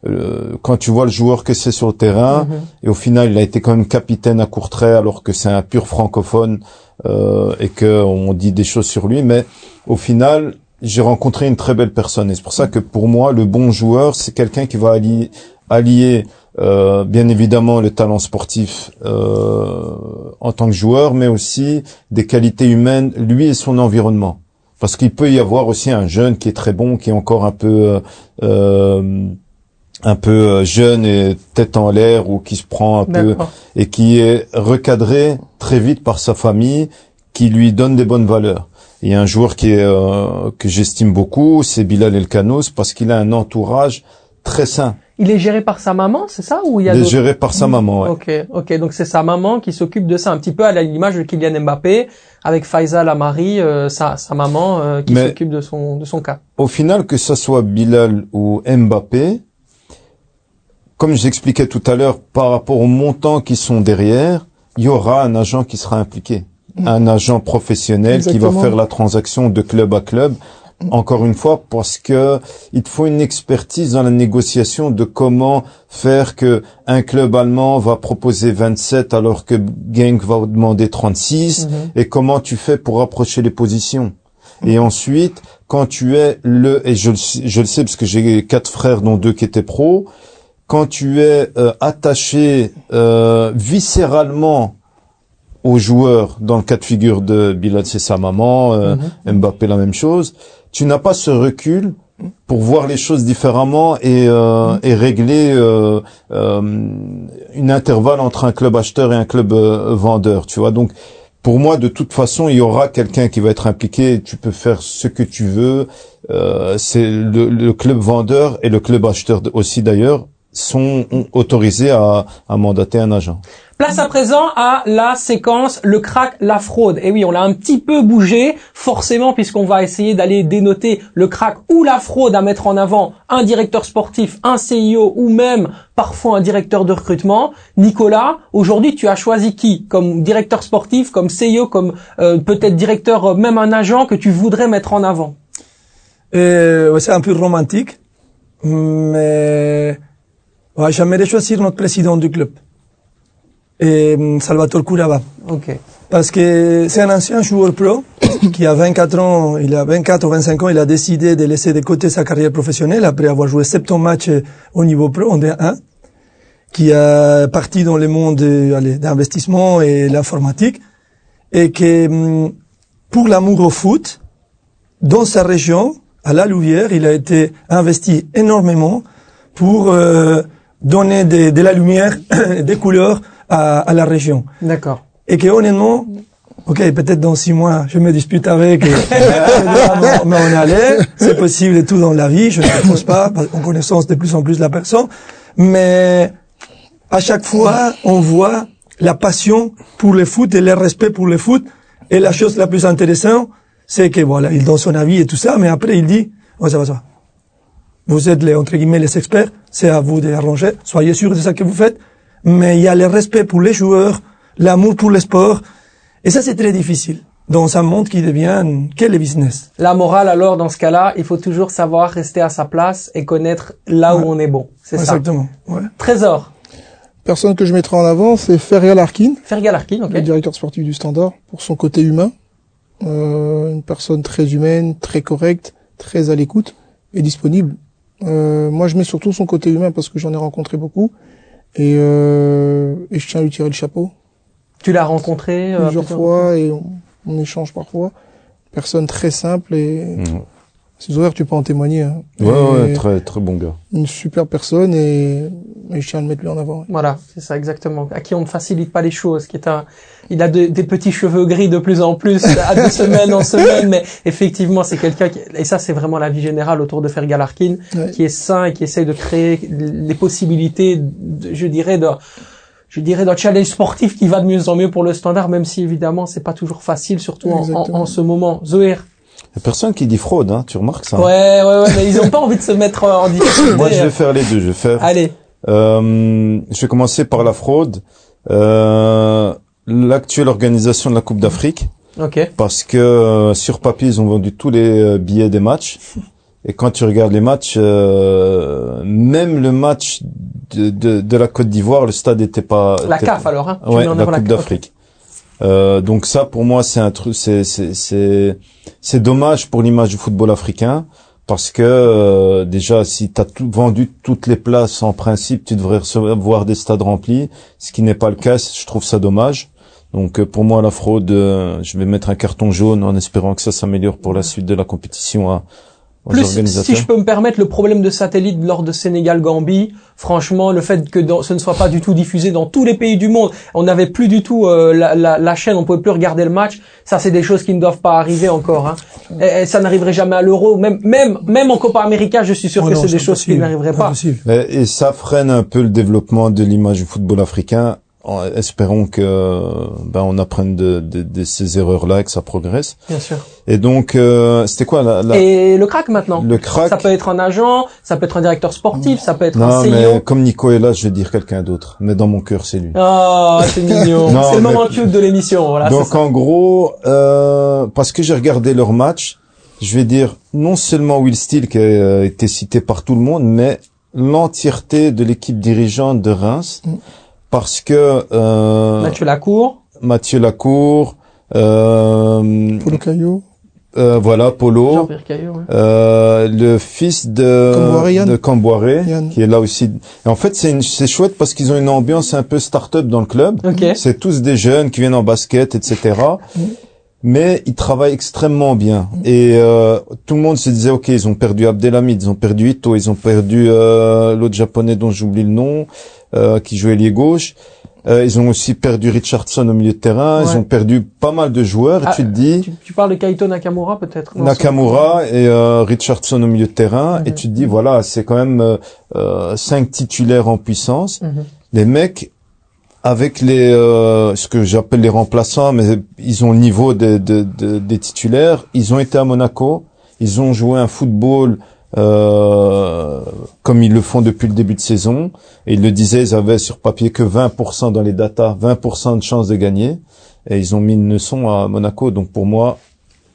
euh, quand tu vois le joueur que c'est sur le terrain Mhm. et au final il a été quand même capitaine à Courtrai alors que c'est un pur francophone euh, et que on dit des choses sur lui mais au final j'ai rencontré une très belle personne et c'est pour ça que pour moi le bon joueur c'est quelqu'un qui va allier, allier euh, bien évidemment le talent sportif euh, en tant que joueur, mais aussi des qualités humaines, lui et son environnement. Parce qu'il peut y avoir aussi un jeune qui est très bon, qui est encore un peu euh, euh, un peu euh, jeune et tête en l'air ou qui se prend un peu et qui est recadré très vite par sa famille, qui lui donne des bonnes valeurs. Il y a un joueur qui est euh, que j'estime beaucoup, c'est Bilal Elkanos, parce qu'il a un entourage très sain. Il est géré par sa maman, c'est ça ou il y a Il est géré par sa maman. Ouais. Ok, ok, donc c'est sa maman qui s'occupe de ça, un petit peu à l'image de Kylian Mbappé, avec Faisal Amari, euh, sa, sa maman euh, qui s'occupe de son de son cas. Au final, que ce soit Bilal ou Mbappé, comme j'expliquais tout à l'heure, par rapport aux montants qui sont derrière, il y aura un agent qui sera impliqué. Un agent professionnel qui va faire la transaction de club à club. Encore une fois, parce que il faut une expertise dans la négociation de comment faire que un club allemand va proposer 27 alors que Genk va demander 36 et comment tu fais pour rapprocher les positions. Et ensuite, quand tu es le, et je, le sais- je le sais parce que j'ai quatre frères dont deux qui étaient pros, quand tu es euh, attaché euh, viscéralement aux joueurs, dans le cas de figure de Bilal, c'est sa maman, euh, Mbappé la même chose, tu n'as pas ce recul pour voir les choses différemment et, euh, régler euh, euh, une intervalle entre un club acheteur et un club euh, vendeur, tu vois. Donc, pour moi, de toute façon, il y aura quelqu'un qui va être impliqué. Tu peux faire ce que tu veux. C'est le, club vendeur et le club acheteur aussi d'ailleurs sont autorisés à mandater un agent. Place à présent à la séquence le crack, la fraude. Et oui, on l'a un petit peu bougé, forcément, puisqu'on va essayer d'aller dénoter le crack ou la fraude à mettre en avant un directeur sportif, un CIO ou même parfois un directeur de recrutement. Nicolas, aujourd'hui, tu as choisi qui comme directeur sportif, comme CIO, comme euh, peut-être directeur, euh, même un agent que tu voudrais mettre en avant? Euh, c'est un peu romantique, mais ouais, j'aimerais choisir notre président du club, et hum, Salvatore Curava. Ok. Parce que c'est un ancien joueur pro qui a 24 ans, il a 24 ou 25 ans, il a décidé de laisser de côté sa carrière professionnelle après avoir joué 70 matchs au niveau pro en D1, qui a parti dans le monde euh, d'investissement et l'informatique, et que hum, pour l'amour au foot, dans sa région, à la Louvière, il a été investi énormément pour euh, donner de la lumière, des couleurs à, à la région. D'accord. et que honnêtement, ok, peut-être dans six mois, je me dispute avec, et, mais on allé, c'est possible et tout dans la vie, je ne pense pas, en connaissance de plus en plus la personne, mais à chaque fois, on voit la passion pour le foot et le respect pour le foot, et la chose la plus intéressante, c'est que voilà, il donne son avis et tout ça, mais après il dit, oh, ça va, ça va. Vous êtes les, entre guillemets, les experts, c'est à vous d'arranger, soyez sûrs de ce que vous faites, mais il y a le respect pour les joueurs, l'amour pour le sport, et ça c'est très difficile dans un monde qui devient quel est business. La morale, alors, dans ce cas-là, il faut toujours savoir rester à sa place et connaître là où on est bon. C'est ça. Exactement. Ouais. Trésor. Personne que je mettrai en avant, c'est Feria Larkin, Fergal Larkin, ok. le directeur sportif du Standard, pour son côté humain. Euh, une personne très humaine, très correcte, très à l'écoute et disponible. Euh, moi, je mets surtout son côté humain parce que j'en ai rencontré beaucoup. Et, euh, et je tiens à lui tirer le chapeau Tu l'as rencontré euh, plusieurs fois et on, on échange parfois. Personne très simple et Mhm. Horaires, tu peux en témoigner. Hein. Ouais, ouais, très très bon gars. Une super personne et, et je tiens à le mettre lui en avant. Voilà, c'est ça exactement. À qui on ne facilite pas les choses, qui est un, il a de- des petits cheveux gris de plus en plus, à de semaine en semaine, mais effectivement c'est quelqu'un qui, et ça c'est vraiment la vie générale autour de Fergal Larkin, Ouais. qui est sain et qui essaye de créer les possibilités, de- je dirais, de, je dirais d'un challenge sportif qui va de mieux en mieux pour le standard, même si évidemment c'est pas toujours facile, surtout en, en, ce moment. Zoér. Y a personne qui dit fraude, hein, tu remarques ça Ouais, ouais, ouais, mais ils ont pas envie de se mettre en difficulté. Moi, je vais faire les deux. Je vais faire. Allez. Euh, je vais commencer par la fraude. Euh, L'actuelle organisation de la Coupe d'Afrique, Ok. parce que euh, sur papier, ils ont vendu tous les billets des matchs. Et quand tu regardes les matchs, même le match de, de, de la Côte d'Ivoire, le stade n'était pas. La CAF alors, hein. Tu Ouais, la Coupe d'Afrique. Euh, donc ça, pour moi, c'est un truc, c'est c'est c'est dommage pour l'image du football africain parce que euh, déjà, si tu as tout, vendu toutes les places en principe, tu devrais recevoir des stades remplis, ce qui n'est pas le cas. Je trouve ça dommage. Donc euh, pour moi, la fraude, euh, je vais mettre un carton jaune en espérant que ça s'améliore pour la suite de la compétition Plus, si je peux me permettre, le problème de satellite lors de Sénégal-Gambie, franchement, le fait que dans- ce ne soit pas du tout diffusé dans tous les pays du monde, on n'avait plus du tout euh, la, la, la chaîne, on pouvait plus regarder le match. Ça, c'est des choses qui ne doivent pas arriver encore. Hein. Et, et ça n'arriverait jamais à l'Euro, même même même en Copa América, je suis sûr Oh que c'est des choses qui n'arriveraient pas. et ça freine un peu le développement de l'image du football africain. En- espérons que ben on apprenne de, de, de ces erreurs-là et que ça progresse. Bien sûr. Et donc euh, c'était quoi la, la- Et le crack maintenant? le crack? Ça peut être un agent, ça peut être un directeur sportif, ça peut être Non un mais CEO. comme Nico est là, je vais dire quelqu'un d'autre. Mais dans mon cœur, c'est lui. Ah, c'est mignon. Non, c'est le mais- moment cute de l'émission. Voilà. donc en gros, euh, parce que j'ai regardé leur match, je vais dire non seulement Will Steele qui a euh, été cité par tout le monde, mais l'entièreté de l'équipe dirigeante de Reims, Mm. Parce que euh, Mathieu Lacour. Mathieu Lacour, euh, Caillou. euh, voilà Polo, Jean-Pierre Caillot. ouais. euh, le fils de Yann. Yann. qui est là aussi. Et en fait, c'est c'est chouette parce qu'ils ont une ambiance un peu start-up dans le club. Ok. C'est tous des jeunes qui viennent en basket, etc. Mais ils travaillent extrêmement bien. Et euh, tout le monde se disait, ok, ils ont perdu Abdelhamid, ils ont perdu Ito, ils ont perdu euh, l'autre japonais dont j'oublie le nom, euh, qui jouait lié gauche. Euh, ils ont aussi perdu Richardson au milieu de terrain. Ouais. Ils ont perdu pas mal de joueurs. Ah, tu te dis Tu, tu parles de Kaito Nakamura peut-être Nakamura et euh, Richardson au milieu de terrain. Et tu te dis voilà, c'est quand même euh, euh, cinq titulaires en puissance. Mhm. Les mecs avec les euh, ce que j'appelle les remplaçants, mais ils ont le niveau des, titulaires. Ils ont été à Monaco. Ils ont joué un football euh, comme ils le font depuis le début de saison. Et ils le disaient, ils avaient sur papier que 20% dans les datas, 20% de chances de gagner. Et ils ont mis une leçon à Monaco. Donc pour moi,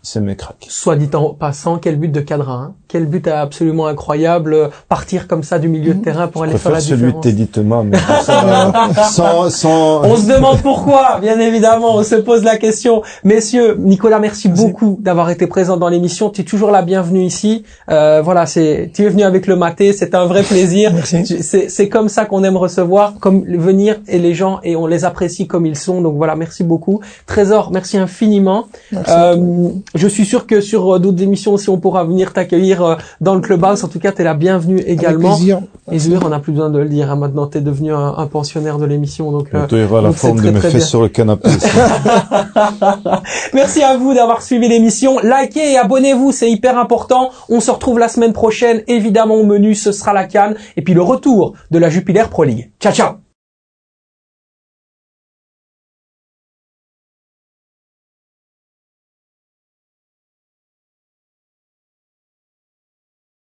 c'est mes cracks. Soit dit en passant, quel but de cadre, hein. Quel but absolument incroyable, euh, partir comme ça du milieu de terrain pour Je aller faire la préfère celui de différence. Teddy Thomas, mais pour ça, sans, sans, On se demande pourquoi, bien évidemment, on se pose la question. Messieurs, Nicolas, merci, beaucoup d'avoir été présent dans l'émission. Tu es toujours la bienvenue ici. Euh, voilà, c'est, tu es venu avec le maté, c'est un vrai plaisir. Merci. C'est, c'est comme ça qu'on aime recevoir, comme venir et les gens et on les apprécie comme ils sont. Donc voilà, merci beaucoup. Trésor, merci infiniment. Merci. Euh, je suis sûr que sur euh, d'autres émissions aussi, on pourra venir t'accueillir euh, dans le clubhouse. En tout cas, tu es la bienvenue Avec également. plaisir. Et Zuer, on n'a plus besoin de le dire. hein. Maintenant, tu es devenu un, un pensionnaire de l'émission. Donc, euh, tu verras la donc forme très, de mes fesses sur le canapé. Merci à vous d'avoir suivi l'émission. Likez et abonnez-vous, c'est hyper important. On se retrouve la semaine prochaine. Évidemment, au menu, ce sera la canne. Et puis le retour de la Jupiler Pro League. Ciao, ciao